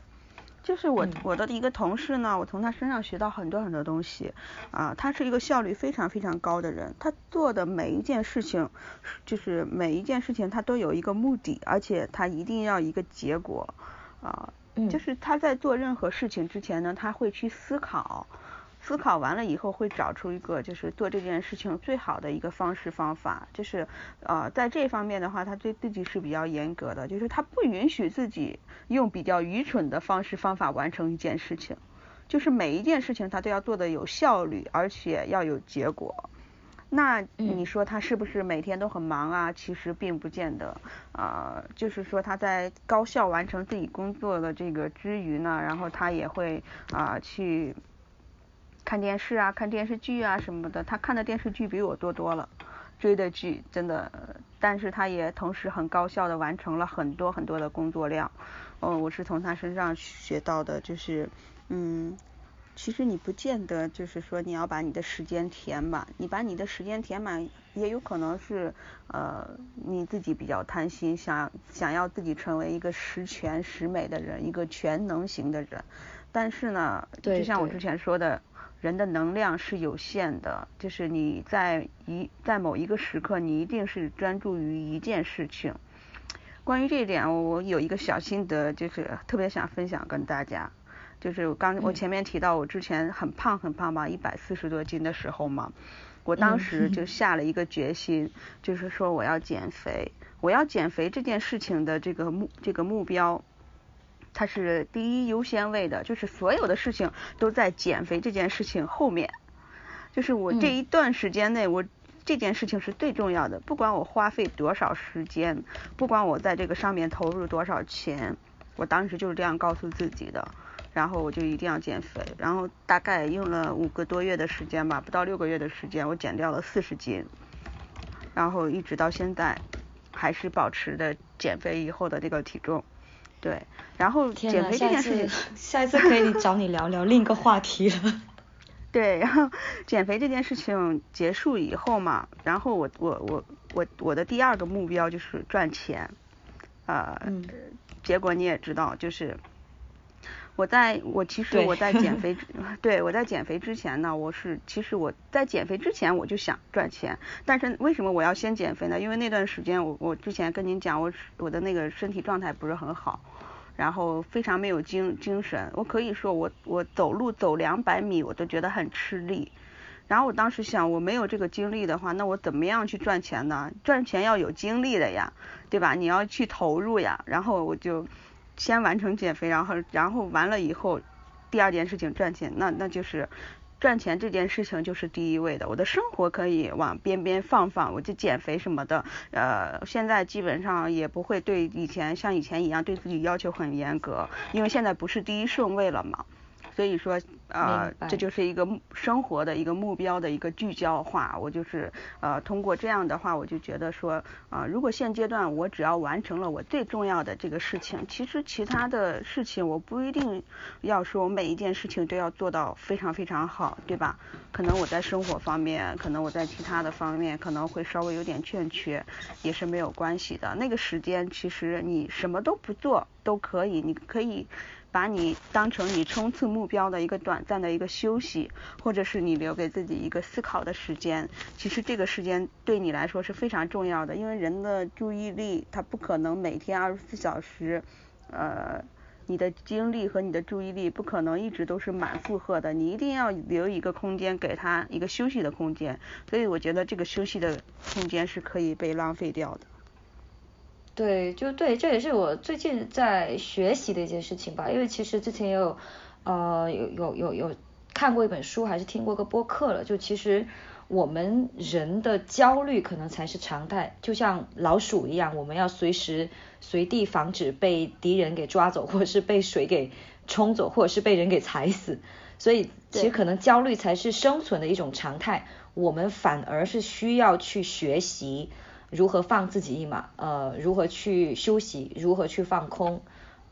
就是我我的一个同事呢，我从他身上学到很多很多东西，啊，他是一个效率非常非常高的人，他做的每一件事情，就是每一件事情他都有一个目的，而且他一定要一个结果，啊，就是他在做任何事情之前呢，他会去思考。思考完了以后，会找出一个就是做这件事情最好的一个方式方法。就是呃，在这方面的话，他对自己是比较严格的，就是他不允许自己用比较愚蠢的方式方法完成一件事情。就是每一件事情他都要做的有效率，而且要有结果。那你说他是不是每天都很忙啊？其实并不见得。呃，就是说他在高效完成自己工作的这个之余呢，然后他也会啊去。看电视啊，看电视剧啊什么的，他看的电视剧比我多多了，追的剧真的，但是他也同时很高效的完成了很多很多的工作量。哦，我是从他身上学到的，就是，嗯，其实你不见得就是说你要把你的时间填满，你把你的时间填满，也有可能是呃你自己比较贪心，想想要自己成为一个十全十美的人，一个全能型的人。但是呢，就像我之前说的。人的能量是有限的，就是你在一在某一个时刻，你一定是专注于一件事情。关于这一点，我有一个小心得，就是特别想分享跟大家。就是刚我前面提到，我之前很胖很胖吧，一百四十多斤的时候嘛，我当时就下了一个决心，就是说我要减肥，我要减肥这件事情的这个目这个目标。它是第一优先位的，就是所有的事情都在减肥这件事情后面。就是我这一段时间内，我这件事情是最重要的，不管我花费多少时间，不管我在这个上面投入多少钱，我当时就是这样告诉自己的。然后我就一定要减肥，然后大概用了五个多月的时间吧，不到六个月的时间，我减掉了四十斤。然后一直到现在，还是保持的减肥以后的这个体重。对，然后减肥这件事情，下一次可以找你聊聊另一个话题了。对，然后减肥这件事情结束以后嘛，然后我我我我我的第二个目标就是赚钱，呃，结果你也知道，就是。我在我其实我在减肥，对我在减肥之前呢，我是其实我在减肥之前我就想赚钱，但是为什么我要先减肥呢？因为那段时间我我之前跟您讲，我我的那个身体状态不是很好，然后非常没有精精神，我可以说我我走路走两百米我都觉得很吃力，然后我当时想我没有这个精力的话，那我怎么样去赚钱呢？赚钱要有精力的呀，对吧？你要去投入呀，然后我就。先完成减肥，然后然后完了以后，第二件事情赚钱，那那就是赚钱这件事情就是第一位的。我的生活可以往边边放放，我就减肥什么的，呃，现在基本上也不会对以前像以前一样对自己要求很严格，因为现在不是第一顺位了嘛。所以说，呃，这就是一个生活的一个目标的一个聚焦化。我就是呃，通过这样的话，我就觉得说，啊，如果现阶段我只要完成了我最重要的这个事情，其实其他的事情我不一定要说，每一件事情都要做到非常非常好，对吧？可能我在生活方面，可能我在其他的方面可能会稍微有点欠缺，也是没有关系的。那个时间其实你什么都不做都可以，你可以。把你当成你冲刺目标的一个短暂的一个休息，或者是你留给自己一个思考的时间。其实这个时间对你来说是非常重要的，因为人的注意力它不可能每天二十四小时，呃，你的精力和你的注意力不可能一直都是满负荷的，你一定要留一个空间给他一个休息的空间。所以我觉得这个休息的空间是可以被浪费掉的。对，就对，这也是我最近在学习的一件事情吧。因为其实之前也有呃有有有有看过一本书，还是听过个播客了。就其实我们人的焦虑可能才是常态，就像老鼠一样，我们要随时随地防止被敌人给抓走，或者是被水给冲走，或者是被人给踩死。所以其实可能焦虑才是生存的一种常态，我们反而是需要去学习。如何放自己一马？呃，如何去休息？如何去放空？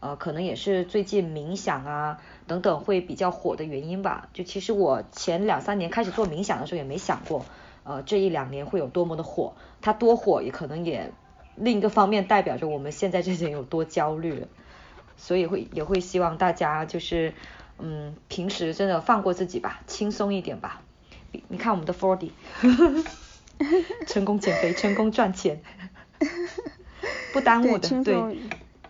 呃，可能也是最近冥想啊等等会比较火的原因吧。就其实我前两三年开始做冥想的时候也没想过，呃，这一两年会有多么的火。它多火也可能也另一个方面代表着我们现在这些人有多焦虑。所以会也会希望大家就是嗯平时真的放过自己吧，轻松一点吧。你看我们的 Forty。成功减肥，成功赚钱，不耽误的，对，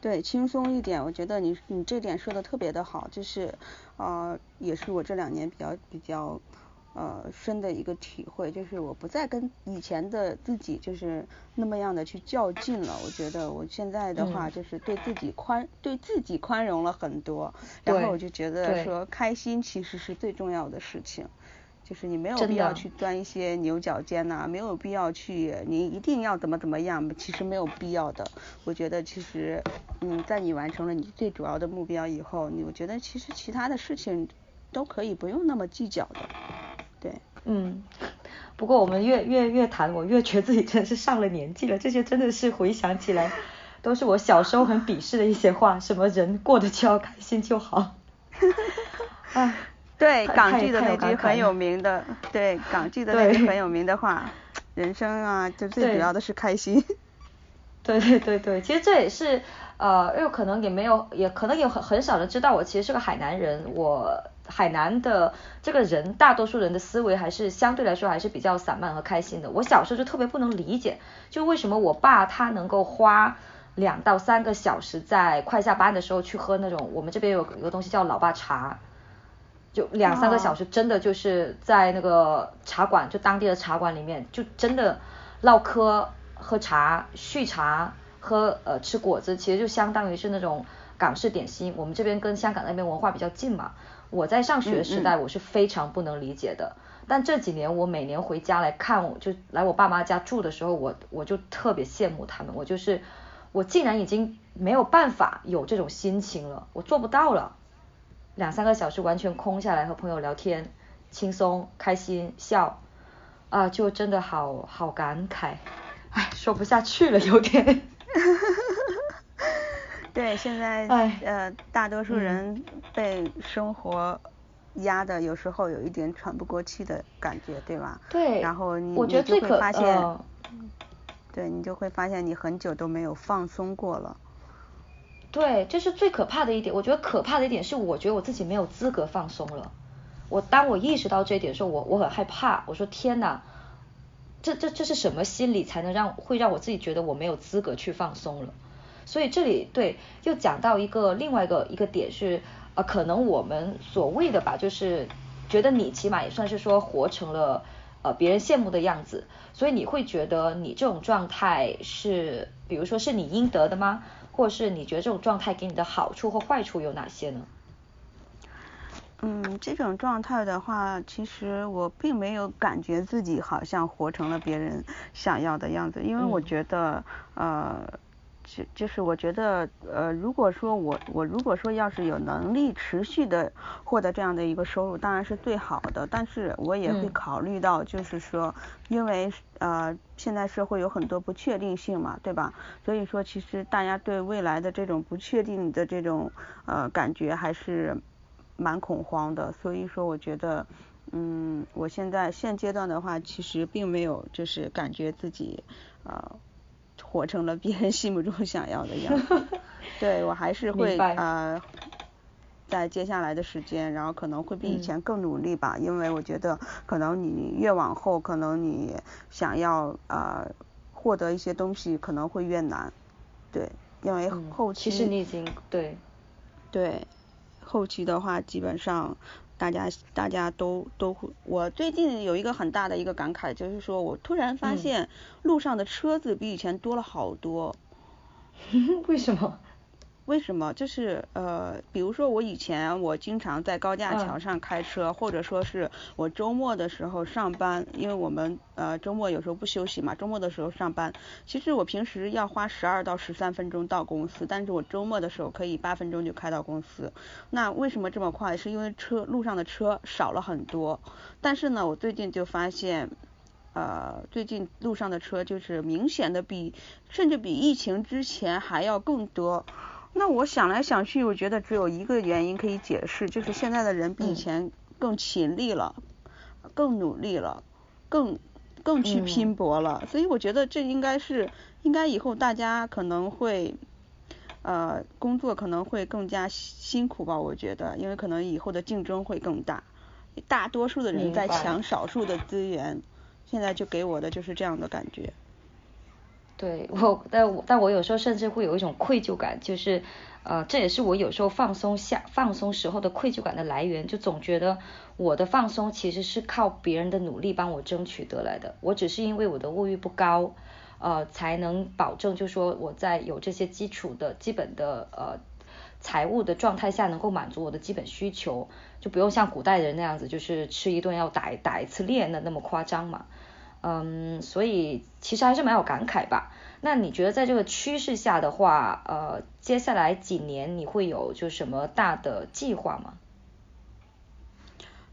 对，轻松一点。我觉得你你这点说的特别的好，就是呃，也是我这两年比较比较呃深的一个体会，就是我不再跟以前的自己就是那么样的去较劲了。我觉得我现在的话就是对自己宽，对自己宽容了很多，然后我就觉得说开心其实是最重要的事情。就是你没有必要去钻一些牛角尖呐，没有必要去，你一定要怎么怎么样，其实没有必要的。我觉得其实，嗯，在你完成了你最主要的目标以后，你我觉得其实其他的事情都可以不用那么计较的。对，嗯。不过我们越越越谈，我越觉得自己真的是上了年纪了。这些真的是回想起来，都是我小时候很鄙视的一些话，什么人过得就要开心就好。哎。对港剧的那句很有名的，对港剧的那句很有名的话，人生啊，就最主要的是开心。对对对对，其实这也是呃，因为可能也没有，也可能有很很少人知道我其实是个海南人。我海南的这个人，大多数人的思维还是相对来说还是比较散漫和开心的。我小时候就特别不能理解，就为什么我爸他能够花两到三个小时在快下班的时候去喝那种我们这边有有个东西叫老爸茶。就两三个小时，真的就是在那个茶馆，就当地的茶馆里面，就真的唠嗑、喝茶、续茶、喝呃吃果子，其实就相当于是那种港式点心。我们这边跟香港那边文化比较近嘛。我在上学时代，我是非常不能理解的。但这几年我每年回家来看，我就来我爸妈家住的时候，我我就特别羡慕他们。我就是我竟然已经没有办法有这种心情了，我做不到了。两三个小时完全空下来和朋友聊天，轻松开心笑，啊，就真的好好感慨，唉，说不下去了，有点。对，现在呃，大多数人被生活压的，有时候有一点喘不过气的感觉，对吧？对。然后你你就会发现，对你就会发现你很久都没有放松过了。对，这是最可怕的一点。我觉得可怕的一点是，我觉得我自己没有资格放松了。我当我意识到这一点的时候，我我很害怕。我说天哪，这这这是什么心理才能让会让我自己觉得我没有资格去放松了？所以这里对又讲到一个另外一个一个点是，呃，可能我们所谓的吧，就是觉得你起码也算是说活成了呃别人羡慕的样子，所以你会觉得你这种状态是，比如说是你应得的吗？或是你觉得这种状态给你的好处或坏处有哪些呢？嗯，这种状态的话，其实我并没有感觉自己好像活成了别人想要的样子，因为我觉得，呃。就就是我觉得，呃，如果说我我如果说要是有能力持续的获得这样的一个收入，当然是最好的。但是我也会考虑到，就是说，因为呃现在社会有很多不确定性嘛，对吧？所以说其实大家对未来的这种不确定的这种呃感觉还是蛮恐慌的。所以说我觉得，嗯，我现在现阶段的话，其实并没有就是感觉自己呃。活成了别人心目中想要的样子，对我还是会呃，在接下来的时间，然后可能会比以前更努力吧，因为我觉得可能你越往后，可能你想要呃获得一些东西可能会越难，对，因为后期其实你已经对。对后期的话基本上。大家大家都都会，我最近有一个很大的一个感慨，就是说我突然发现路上的车子比以前多了好多。为什么？为什么？就是呃，比如说我以前我经常在高架桥上开车，或者说是我周末的时候上班，因为我们呃周末有时候不休息嘛，周末的时候上班。其实我平时要花十二到十三分钟到公司，但是我周末的时候可以八分钟就开到公司。那为什么这么快？是因为车路上的车少了很多。但是呢，我最近就发现，呃，最近路上的车就是明显的比，甚至比疫情之前还要更多。那我想来想去，我觉得只有一个原因可以解释，就是现在的人比以前更勤力了，更努力了，更更去拼搏了。所以我觉得这应该是，应该以后大家可能会，呃，工作可能会更加辛苦吧。我觉得，因为可能以后的竞争会更大，大多数的人在抢少数的资源。现在就给我的就是这样的感觉。对我，但我但我有时候甚至会有一种愧疚感，就是呃，这也是我有时候放松下放松时候的愧疚感的来源，就总觉得我的放松其实是靠别人的努力帮我争取得来的，我只是因为我的物欲不高，呃，才能保证就说我在有这些基础的基本的呃财务的状态下能够满足我的基本需求，就不用像古代人那样子，就是吃一顿要打打一次猎的那么夸张嘛。嗯，所以其实还是蛮有感慨吧。那你觉得在这个趋势下的话，呃，接下来几年你会有就什么大的计划吗？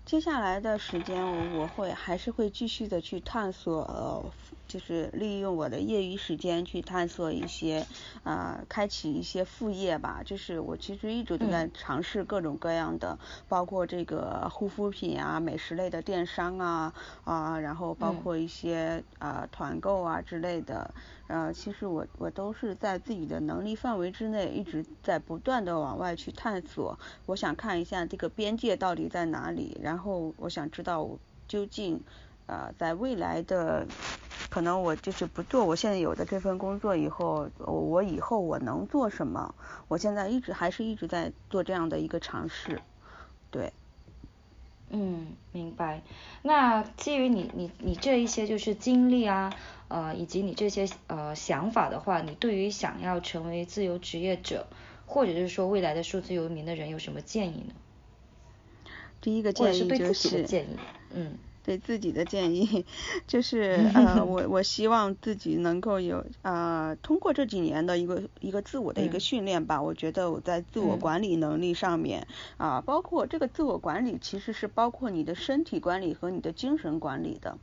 接下来的时间，我我会还是会继续的去探索，呃，就是利用我的业余时间去探索一些，呃，开启一些副业吧。就是我其实一直都在尝试各种各样的，包括这个护肤品啊、美食类的电商啊，啊，然后包括一些啊团购啊之类的。呃，其实我我都是在自己的能力范围之内，一直在不断的往外去探索。我想看一下这个边界到底在哪里，然后我想知道究竟呃在未来的可能我就是不做我现在有的这份工作以后，我以后我能做什么？我现在一直还是一直在做这样的一个尝试，对。嗯，明白。那基于你你你这一些就是经历啊。呃，以及你这些呃想法的话，你对于想要成为自由职业者，或者是说未来的数字游民的人有什么建议呢？第一个建议就是建议，嗯，对自己的建议 就是呃，我我希望自己能够有呃，通过这几年的一个一个自我的一个训练吧，我觉得我在自我管理能力上面啊，包括这个自我管理其实是包括你的身体管理和你的精神管理的。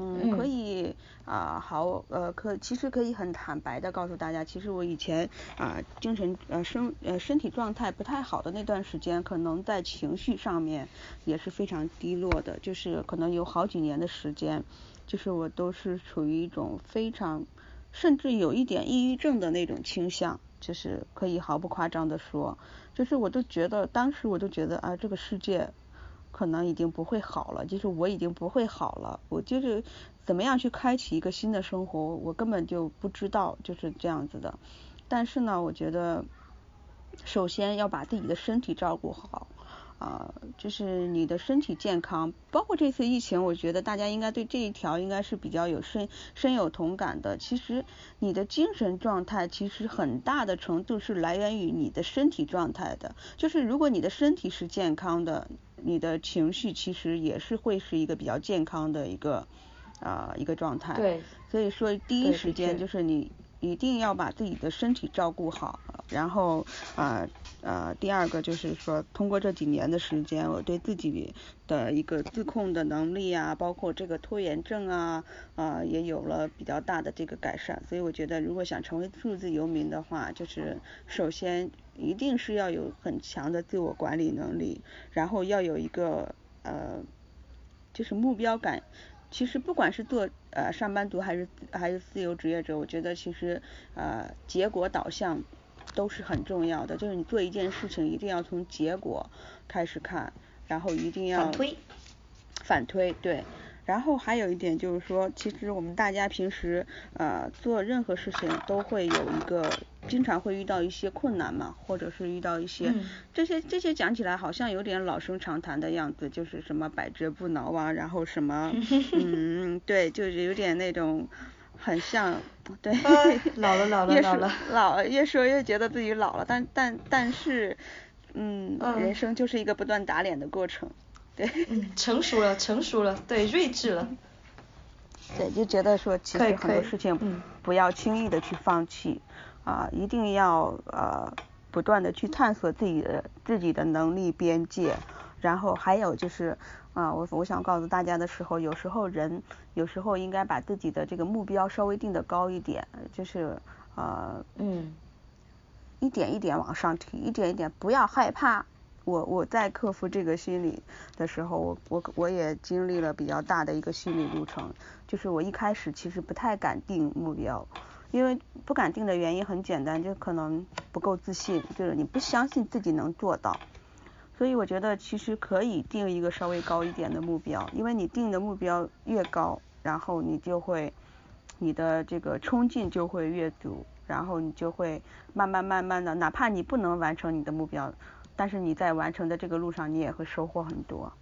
嗯，可以啊，好，呃，可其实可以很坦白的告诉大家，其实我以前啊，精神呃身呃身体状态不太好的那段时间，可能在情绪上面也是非常低落的，就是可能有好几年的时间，就是我都是处于一种非常，甚至有一点抑郁症的那种倾向，就是可以毫不夸张的说，就是我都觉得当时我都觉得啊，这个世界。可能已经不会好了，就是我已经不会好了，我就是怎么样去开启一个新的生活，我根本就不知道，就是这样子的。但是呢，我觉得首先要把自己的身体照顾好。啊，就是你的身体健康，包括这次疫情，我觉得大家应该对这一条应该是比较有深深有同感的。其实你的精神状态其实很大的程度是来源于你的身体状态的。就是如果你的身体是健康的，你的情绪其实也是会是一个比较健康的一个啊一个状态。对。所以说第一时间就是你一定要把自己的身体照顾好，然后啊。呃，呃第二个就是说，通过这几年的时间，我对自己的一个自控的能力啊，包括这个拖延症啊，啊，也有了比较大的这个改善。所以我觉得，如果想成为数字游民的话，就是首先一定是要有很强的自我管理能力，然后要有一个呃，就是目标感。其实不管是做呃上班族还是还是自由职业者，我觉得其实呃结果导向。都是很重要的，就是你做一件事情一定要从结果开始看，然后一定要反推，反推对。然后还有一点就是说，其实我们大家平时呃做任何事情都会有一个，经常会遇到一些困难嘛，或者是遇到一些这些这些讲起来好像有点老生常谈的样子，就是什么百折不挠啊，然后什么 嗯对，就是有点那种。很像，对，老了老了老了，老 越说越觉得自己老了，但但但是，嗯，人生就是一个不断打脸的过程，对。嗯，成熟了，成熟了，对，睿智了。对，就觉得说其实很多事情不要轻易的去放弃，啊，一定要呃不断的去探索自己的自己的能力边界，然后还有就是啊，我我想告诉大家的时候，有时候人有时候应该把自己的这个目标稍微定的高一点，就是呃嗯，一点一点往上提，一点一点，不要害怕。我我在克服这个心理的时候，我我我也经历了比较大的一个心理路程，就是我一开始其实不太敢定目标，因为不敢定的原因很简单，就可能不够自信，就是你不相信自己能做到，所以我觉得其实可以定一个稍微高一点的目标，因为你定的目标越高，然后你就会你的这个冲劲就会越足，然后你就会慢慢慢慢的，哪怕你不能完成你的目标。但是你在完成的这个路上，你也会收获很多。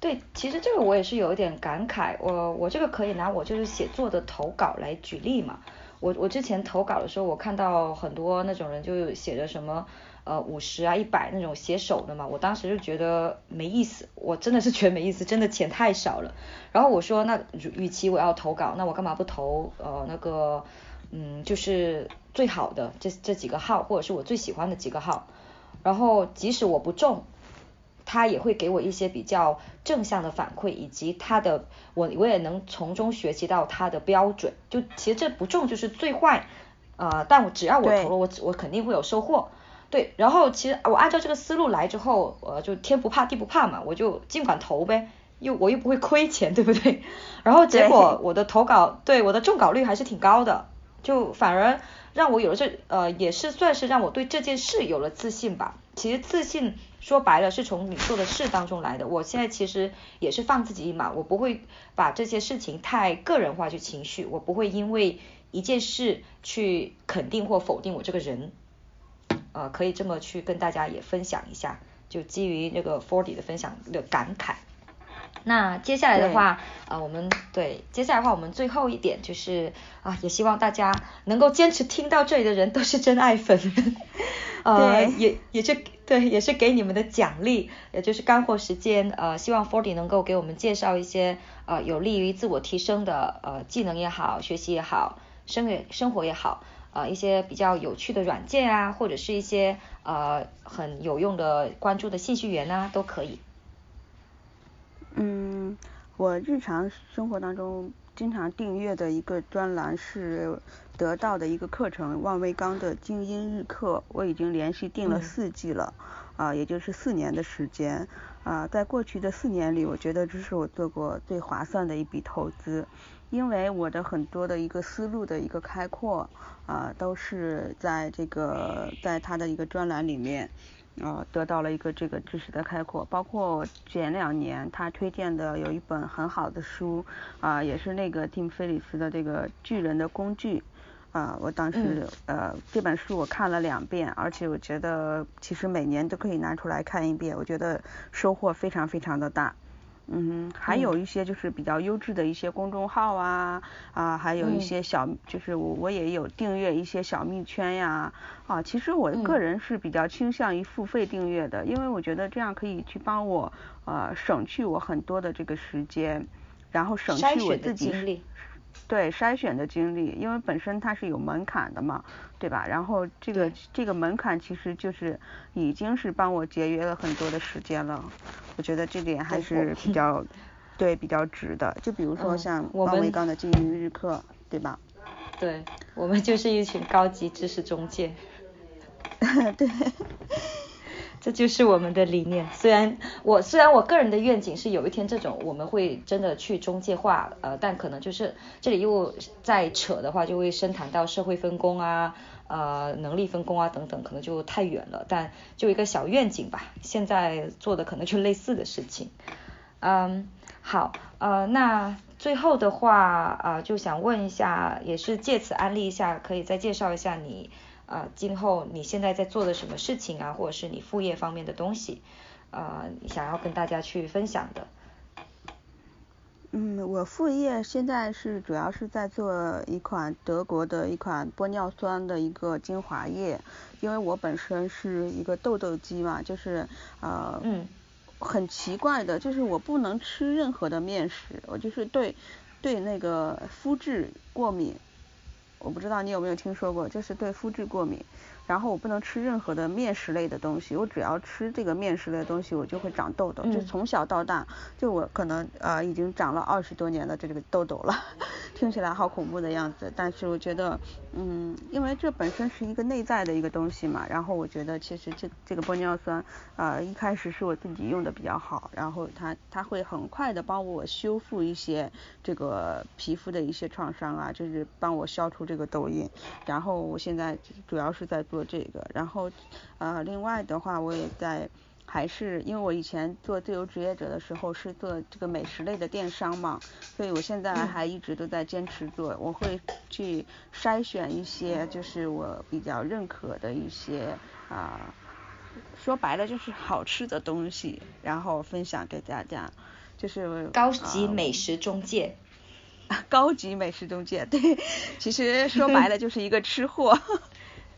对，其实这个我也是有一点感慨。我我这个可以拿我就是写作的投稿来举例嘛。我我之前投稿的时候，我看到很多那种人就写着什么呃五十啊一百那种写手的嘛，我当时就觉得没意思。我真的是觉得没意思，真的钱太少了。然后我说那与其我要投稿，那我干嘛不投呃那个嗯就是最好的这这几个号，或者是我最喜欢的几个号。然后即使我不中，他也会给我一些比较正向的反馈，以及他的我我也能从中学习到他的标准。就其实这不中就是最坏，呃，但我只要我投了，我我肯定会有收获。对，然后其实我按照这个思路来之后，呃，就天不怕地不怕嘛，我就尽管投呗，又我又不会亏钱，对不对？然后结果我的投稿对我的中稿率还是挺高的，就反而。让我有了这呃，也是算是让我对这件事有了自信吧。其实自信说白了是从你做的事当中来的。我现在其实也是放自己一马，我不会把这些事情太个人化去情绪，我不会因为一件事去肯定或否定我这个人。呃，可以这么去跟大家也分享一下，就基于那个 Forty 的分享的感慨。那接下来的话，呃，我们对接下来的话，我们最后一点就是啊，也希望大家能够坚持听到这里的人都是真爱粉，呃，也也是对，也是给你们的奖励，也就是干货时间，呃，希望 Forty 能够给我们介绍一些呃有利于自我提升的呃技能也好，学习也好，生也生活也好，呃一些比较有趣的软件啊，或者是一些呃很有用的关注的信息源啊，都可以。嗯，我日常生活当中经常订阅的一个专栏是得到的一个课程，万维钢的精英日课，我已经连续订了四季了，啊，也就是四年的时间，啊，在过去的四年里，我觉得这是我做过最划算的一笔投资，因为我的很多的一个思路的一个开阔，啊，都是在这个在他的一个专栏里面。呃，得到了一个这个知识的开阔，包括前两年他推荐的有一本很好的书，啊，也是那个蒂姆·菲里斯的这个巨人的工具，啊，我当时呃这本书我看了两遍，而且我觉得其实每年都可以拿出来看一遍，我觉得收获非常非常的大。嗯，还有一些就是比较优质的一些公众号啊，啊，还有一些小，就是我我也有订阅一些小蜜圈呀，啊，其实我个人是比较倾向于付费订阅的，因为我觉得这样可以去帮我呃省去我很多的这个时间，然后省去我自己。对筛选的经历，因为本身它是有门槛的嘛，对吧？然后这个这个门槛其实就是已经是帮我节约了很多的时间了，我觉得这点还是比较对比较值的。就比如说像王维刚的经营日课，对吧？对，我们就是一群高级知识中介。对。这就是我们的理念。虽然我虽然我个人的愿景是有一天这种我们会真的去中介化，呃，但可能就是这里又再扯的话，就会深谈到社会分工啊，呃，能力分工啊等等，可能就太远了。但就一个小愿景吧，现在做的可能就类似的事情。嗯，好，呃，那最后的话啊，就想问一下，也是借此安利一下，可以再介绍一下你。啊，今后你现在在做的什么事情啊，或者是你副业方面的东西，啊，你想要跟大家去分享的？嗯，我副业现在是主要是在做一款德国的一款玻尿酸的一个精华液，因为我本身是一个痘痘肌嘛，就是呃，嗯，很奇怪的，就是我不能吃任何的面食，我就是对对那个肤质过敏，我不知道你有没有听说过，就是对麸质过敏。然后我不能吃任何的面食类的东西，我只要吃这个面食类的东西，我就会长痘痘。就从小到大，就我可能呃已经长了二十多年的这个痘痘了，听起来好恐怖的样子。但是我觉得，嗯，因为这本身是一个内在的一个东西嘛。然后我觉得其实这这个玻尿酸，呃一开始是我自己用的比较好，然后它它会很快的帮我修复一些这个皮肤的一些创伤啊，就是帮我消除这个痘印。然后我现在主要是在做。这个，然后呃，另外的话，我也在，还是因为我以前做自由职业者的时候是做这个美食类的电商嘛，所以我现在还一直都在坚持做，我会去筛选一些就是我比较认可的一些啊，说白了就是好吃的东西，然后分享给大家，就是高级美食中介，高级美食中介，对，其实说白了就是一个吃货。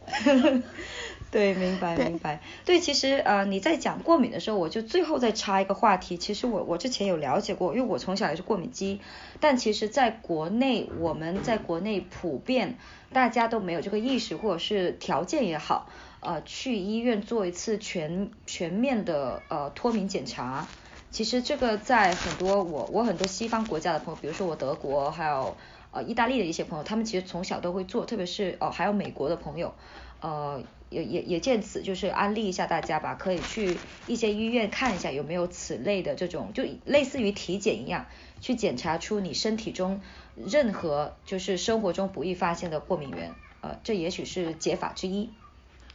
对，明白明白。对，其实呃你在讲过敏的时候，我就最后再插一个话题。其实我我之前有了解过，因为我从小也是过敏肌，但其实在国内，我们在国内普遍大家都没有这个意识，或者是条件也好，呃去医院做一次全全面的呃脱敏检查。其实这个在很多我我很多西方国家的朋友，比如说我德国还有。呃，意大利的一些朋友，他们其实从小都会做，特别是哦，还有美国的朋友，呃，也也也借此就是安利一下大家吧，可以去一些医院看一下有没有此类的这种，就类似于体检一样，去检查出你身体中任何就是生活中不易发现的过敏源，呃，这也许是解法之一，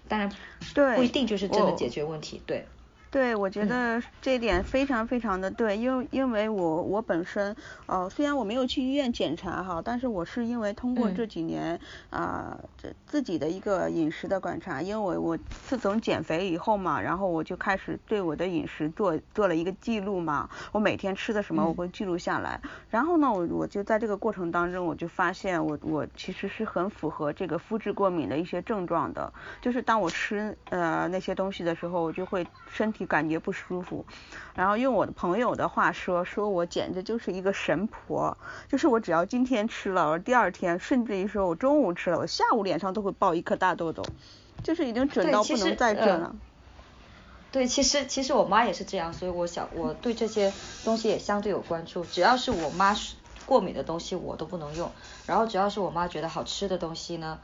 当然不一定就是真的解决问题，对。对，我觉得这点非常非常的对，因为因为我我本身，呃，虽然我没有去医院检查哈，但是我是因为通过这几年啊，这自己的一个饮食的观察，因为我我自从减肥以后嘛，然后我就开始对我的饮食做做了一个记录嘛，我每天吃的什么我会记录下来，然后呢，我我就在这个过程当中，我就发现我我其实是很符合这个肤质过敏的一些症状的，就是当我吃呃那些东西的时候，我就会身体。感觉不舒服，然后用我的朋友的话说，说我简直就是一个神婆，就是我只要今天吃了，我第二天，甚至于说我中午吃了，我下午脸上都会爆一颗大痘痘，就是已经准到不能再准了。对，其实其实我妈也是这样，所以我想我对这些东西也相对有关注，只要是我妈过敏的东西我都不能用，然后只要是我妈觉得好吃的东西呢。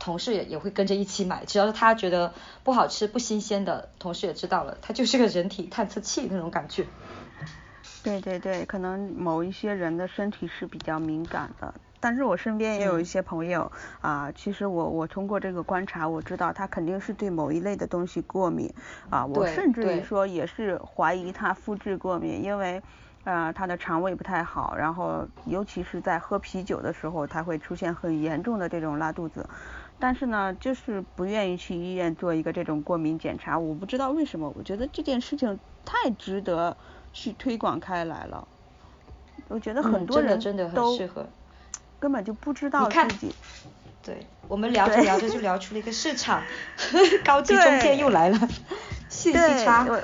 同事也也会跟着一起买，只要是他觉得不好吃、不新鲜的，同事也知道了，他就是个人体探测器那种感觉。对对对，可能某一些人的身体是比较敏感的，但是我身边也有一些朋友啊，其实我我通过这个观察，我知道他肯定是对某一类的东西过敏啊，我甚至于说也是怀疑他肤质过敏，因为呃他的肠胃不太好，然后尤其是在喝啤酒的时候，他会出现很严重的这种拉肚子。但是呢，就是不愿意去医院做一个这种过敏检查，我不知道为什么。我觉得这件事情太值得去推广开来了。我觉得很多人真的很适合，根本就不知道自己。对，我们聊着聊着就 聊出了一个市场，高级中介又来了，信息差。我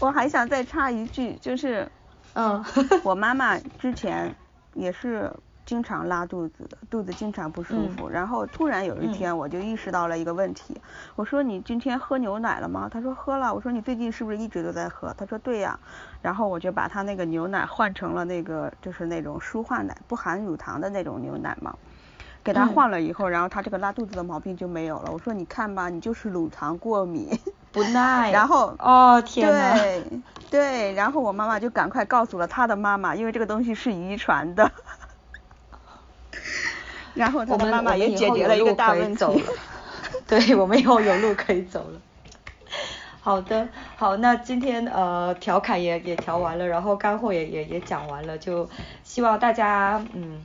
我还想再插一句，就是，嗯，我妈妈之前也是。经常拉肚子的，肚子经常不舒服。然后突然有一天，我就意识到了一个问题。我说：“你今天喝牛奶了吗？”他说：“喝了。”我说：“你最近是不是一直都在喝？”他说：“对呀。”然后我就把他那个牛奶换成了那个就是那种舒化奶，不含乳糖的那种牛奶嘛。给他换了以后，然后他这个拉肚子的毛病就没有了。我说：“你看吧，你就是乳糖过敏，不耐。”然后哦天对对，然后我妈妈就赶快告诉了他的妈妈，因为这个东西是遗传的。然后他的妈妈也解决了一个大问题。对，我们以后有路可以走了。好的，好，那今天呃调侃也也调完了，然后干货也也也讲完了，就希望大家嗯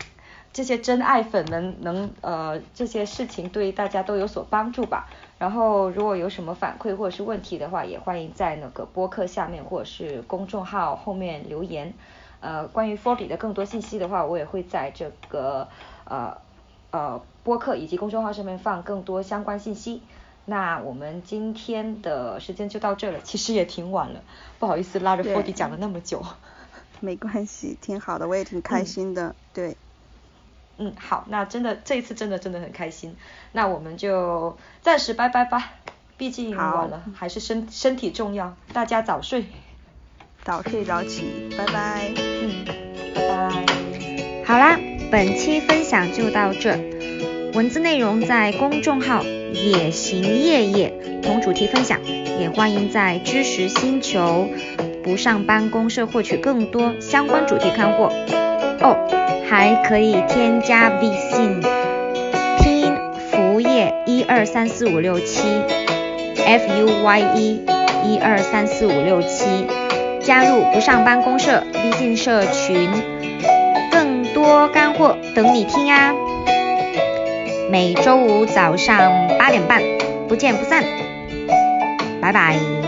这些真爱粉们能呃这些事情对大家都有所帮助吧。然后如果有什么反馈或者是问题的话，也欢迎在那个播客下面或者是公众号后面留言。呃，关于 Forty 的更多信息的话，我也会在这个呃呃播客以及公众号上面放更多相关信息。那我们今天的时间就到这了，其实也挺晚了，不好意思拉着 Forty 讲了那么久。没关系，挺好的，我也挺开心的，对。嗯，好，那真的这一次真的真的很开心，那我们就暂时拜拜吧，毕竟晚了，还是身身体重要，大家早睡，早睡早起，拜拜，嗯，拜拜。好啦，本期分享就到这，文字内容在公众号野行夜夜同主题分享，也欢迎在知识星球不上班公社获取更多相关主题干货哦。还可以添加微信，拼音服务业一二三四五六七，F U Y E 一二三四五六七，加入不上班公社微信社群，多干货等你听啊！每周五早上八点半，不见不散，拜拜。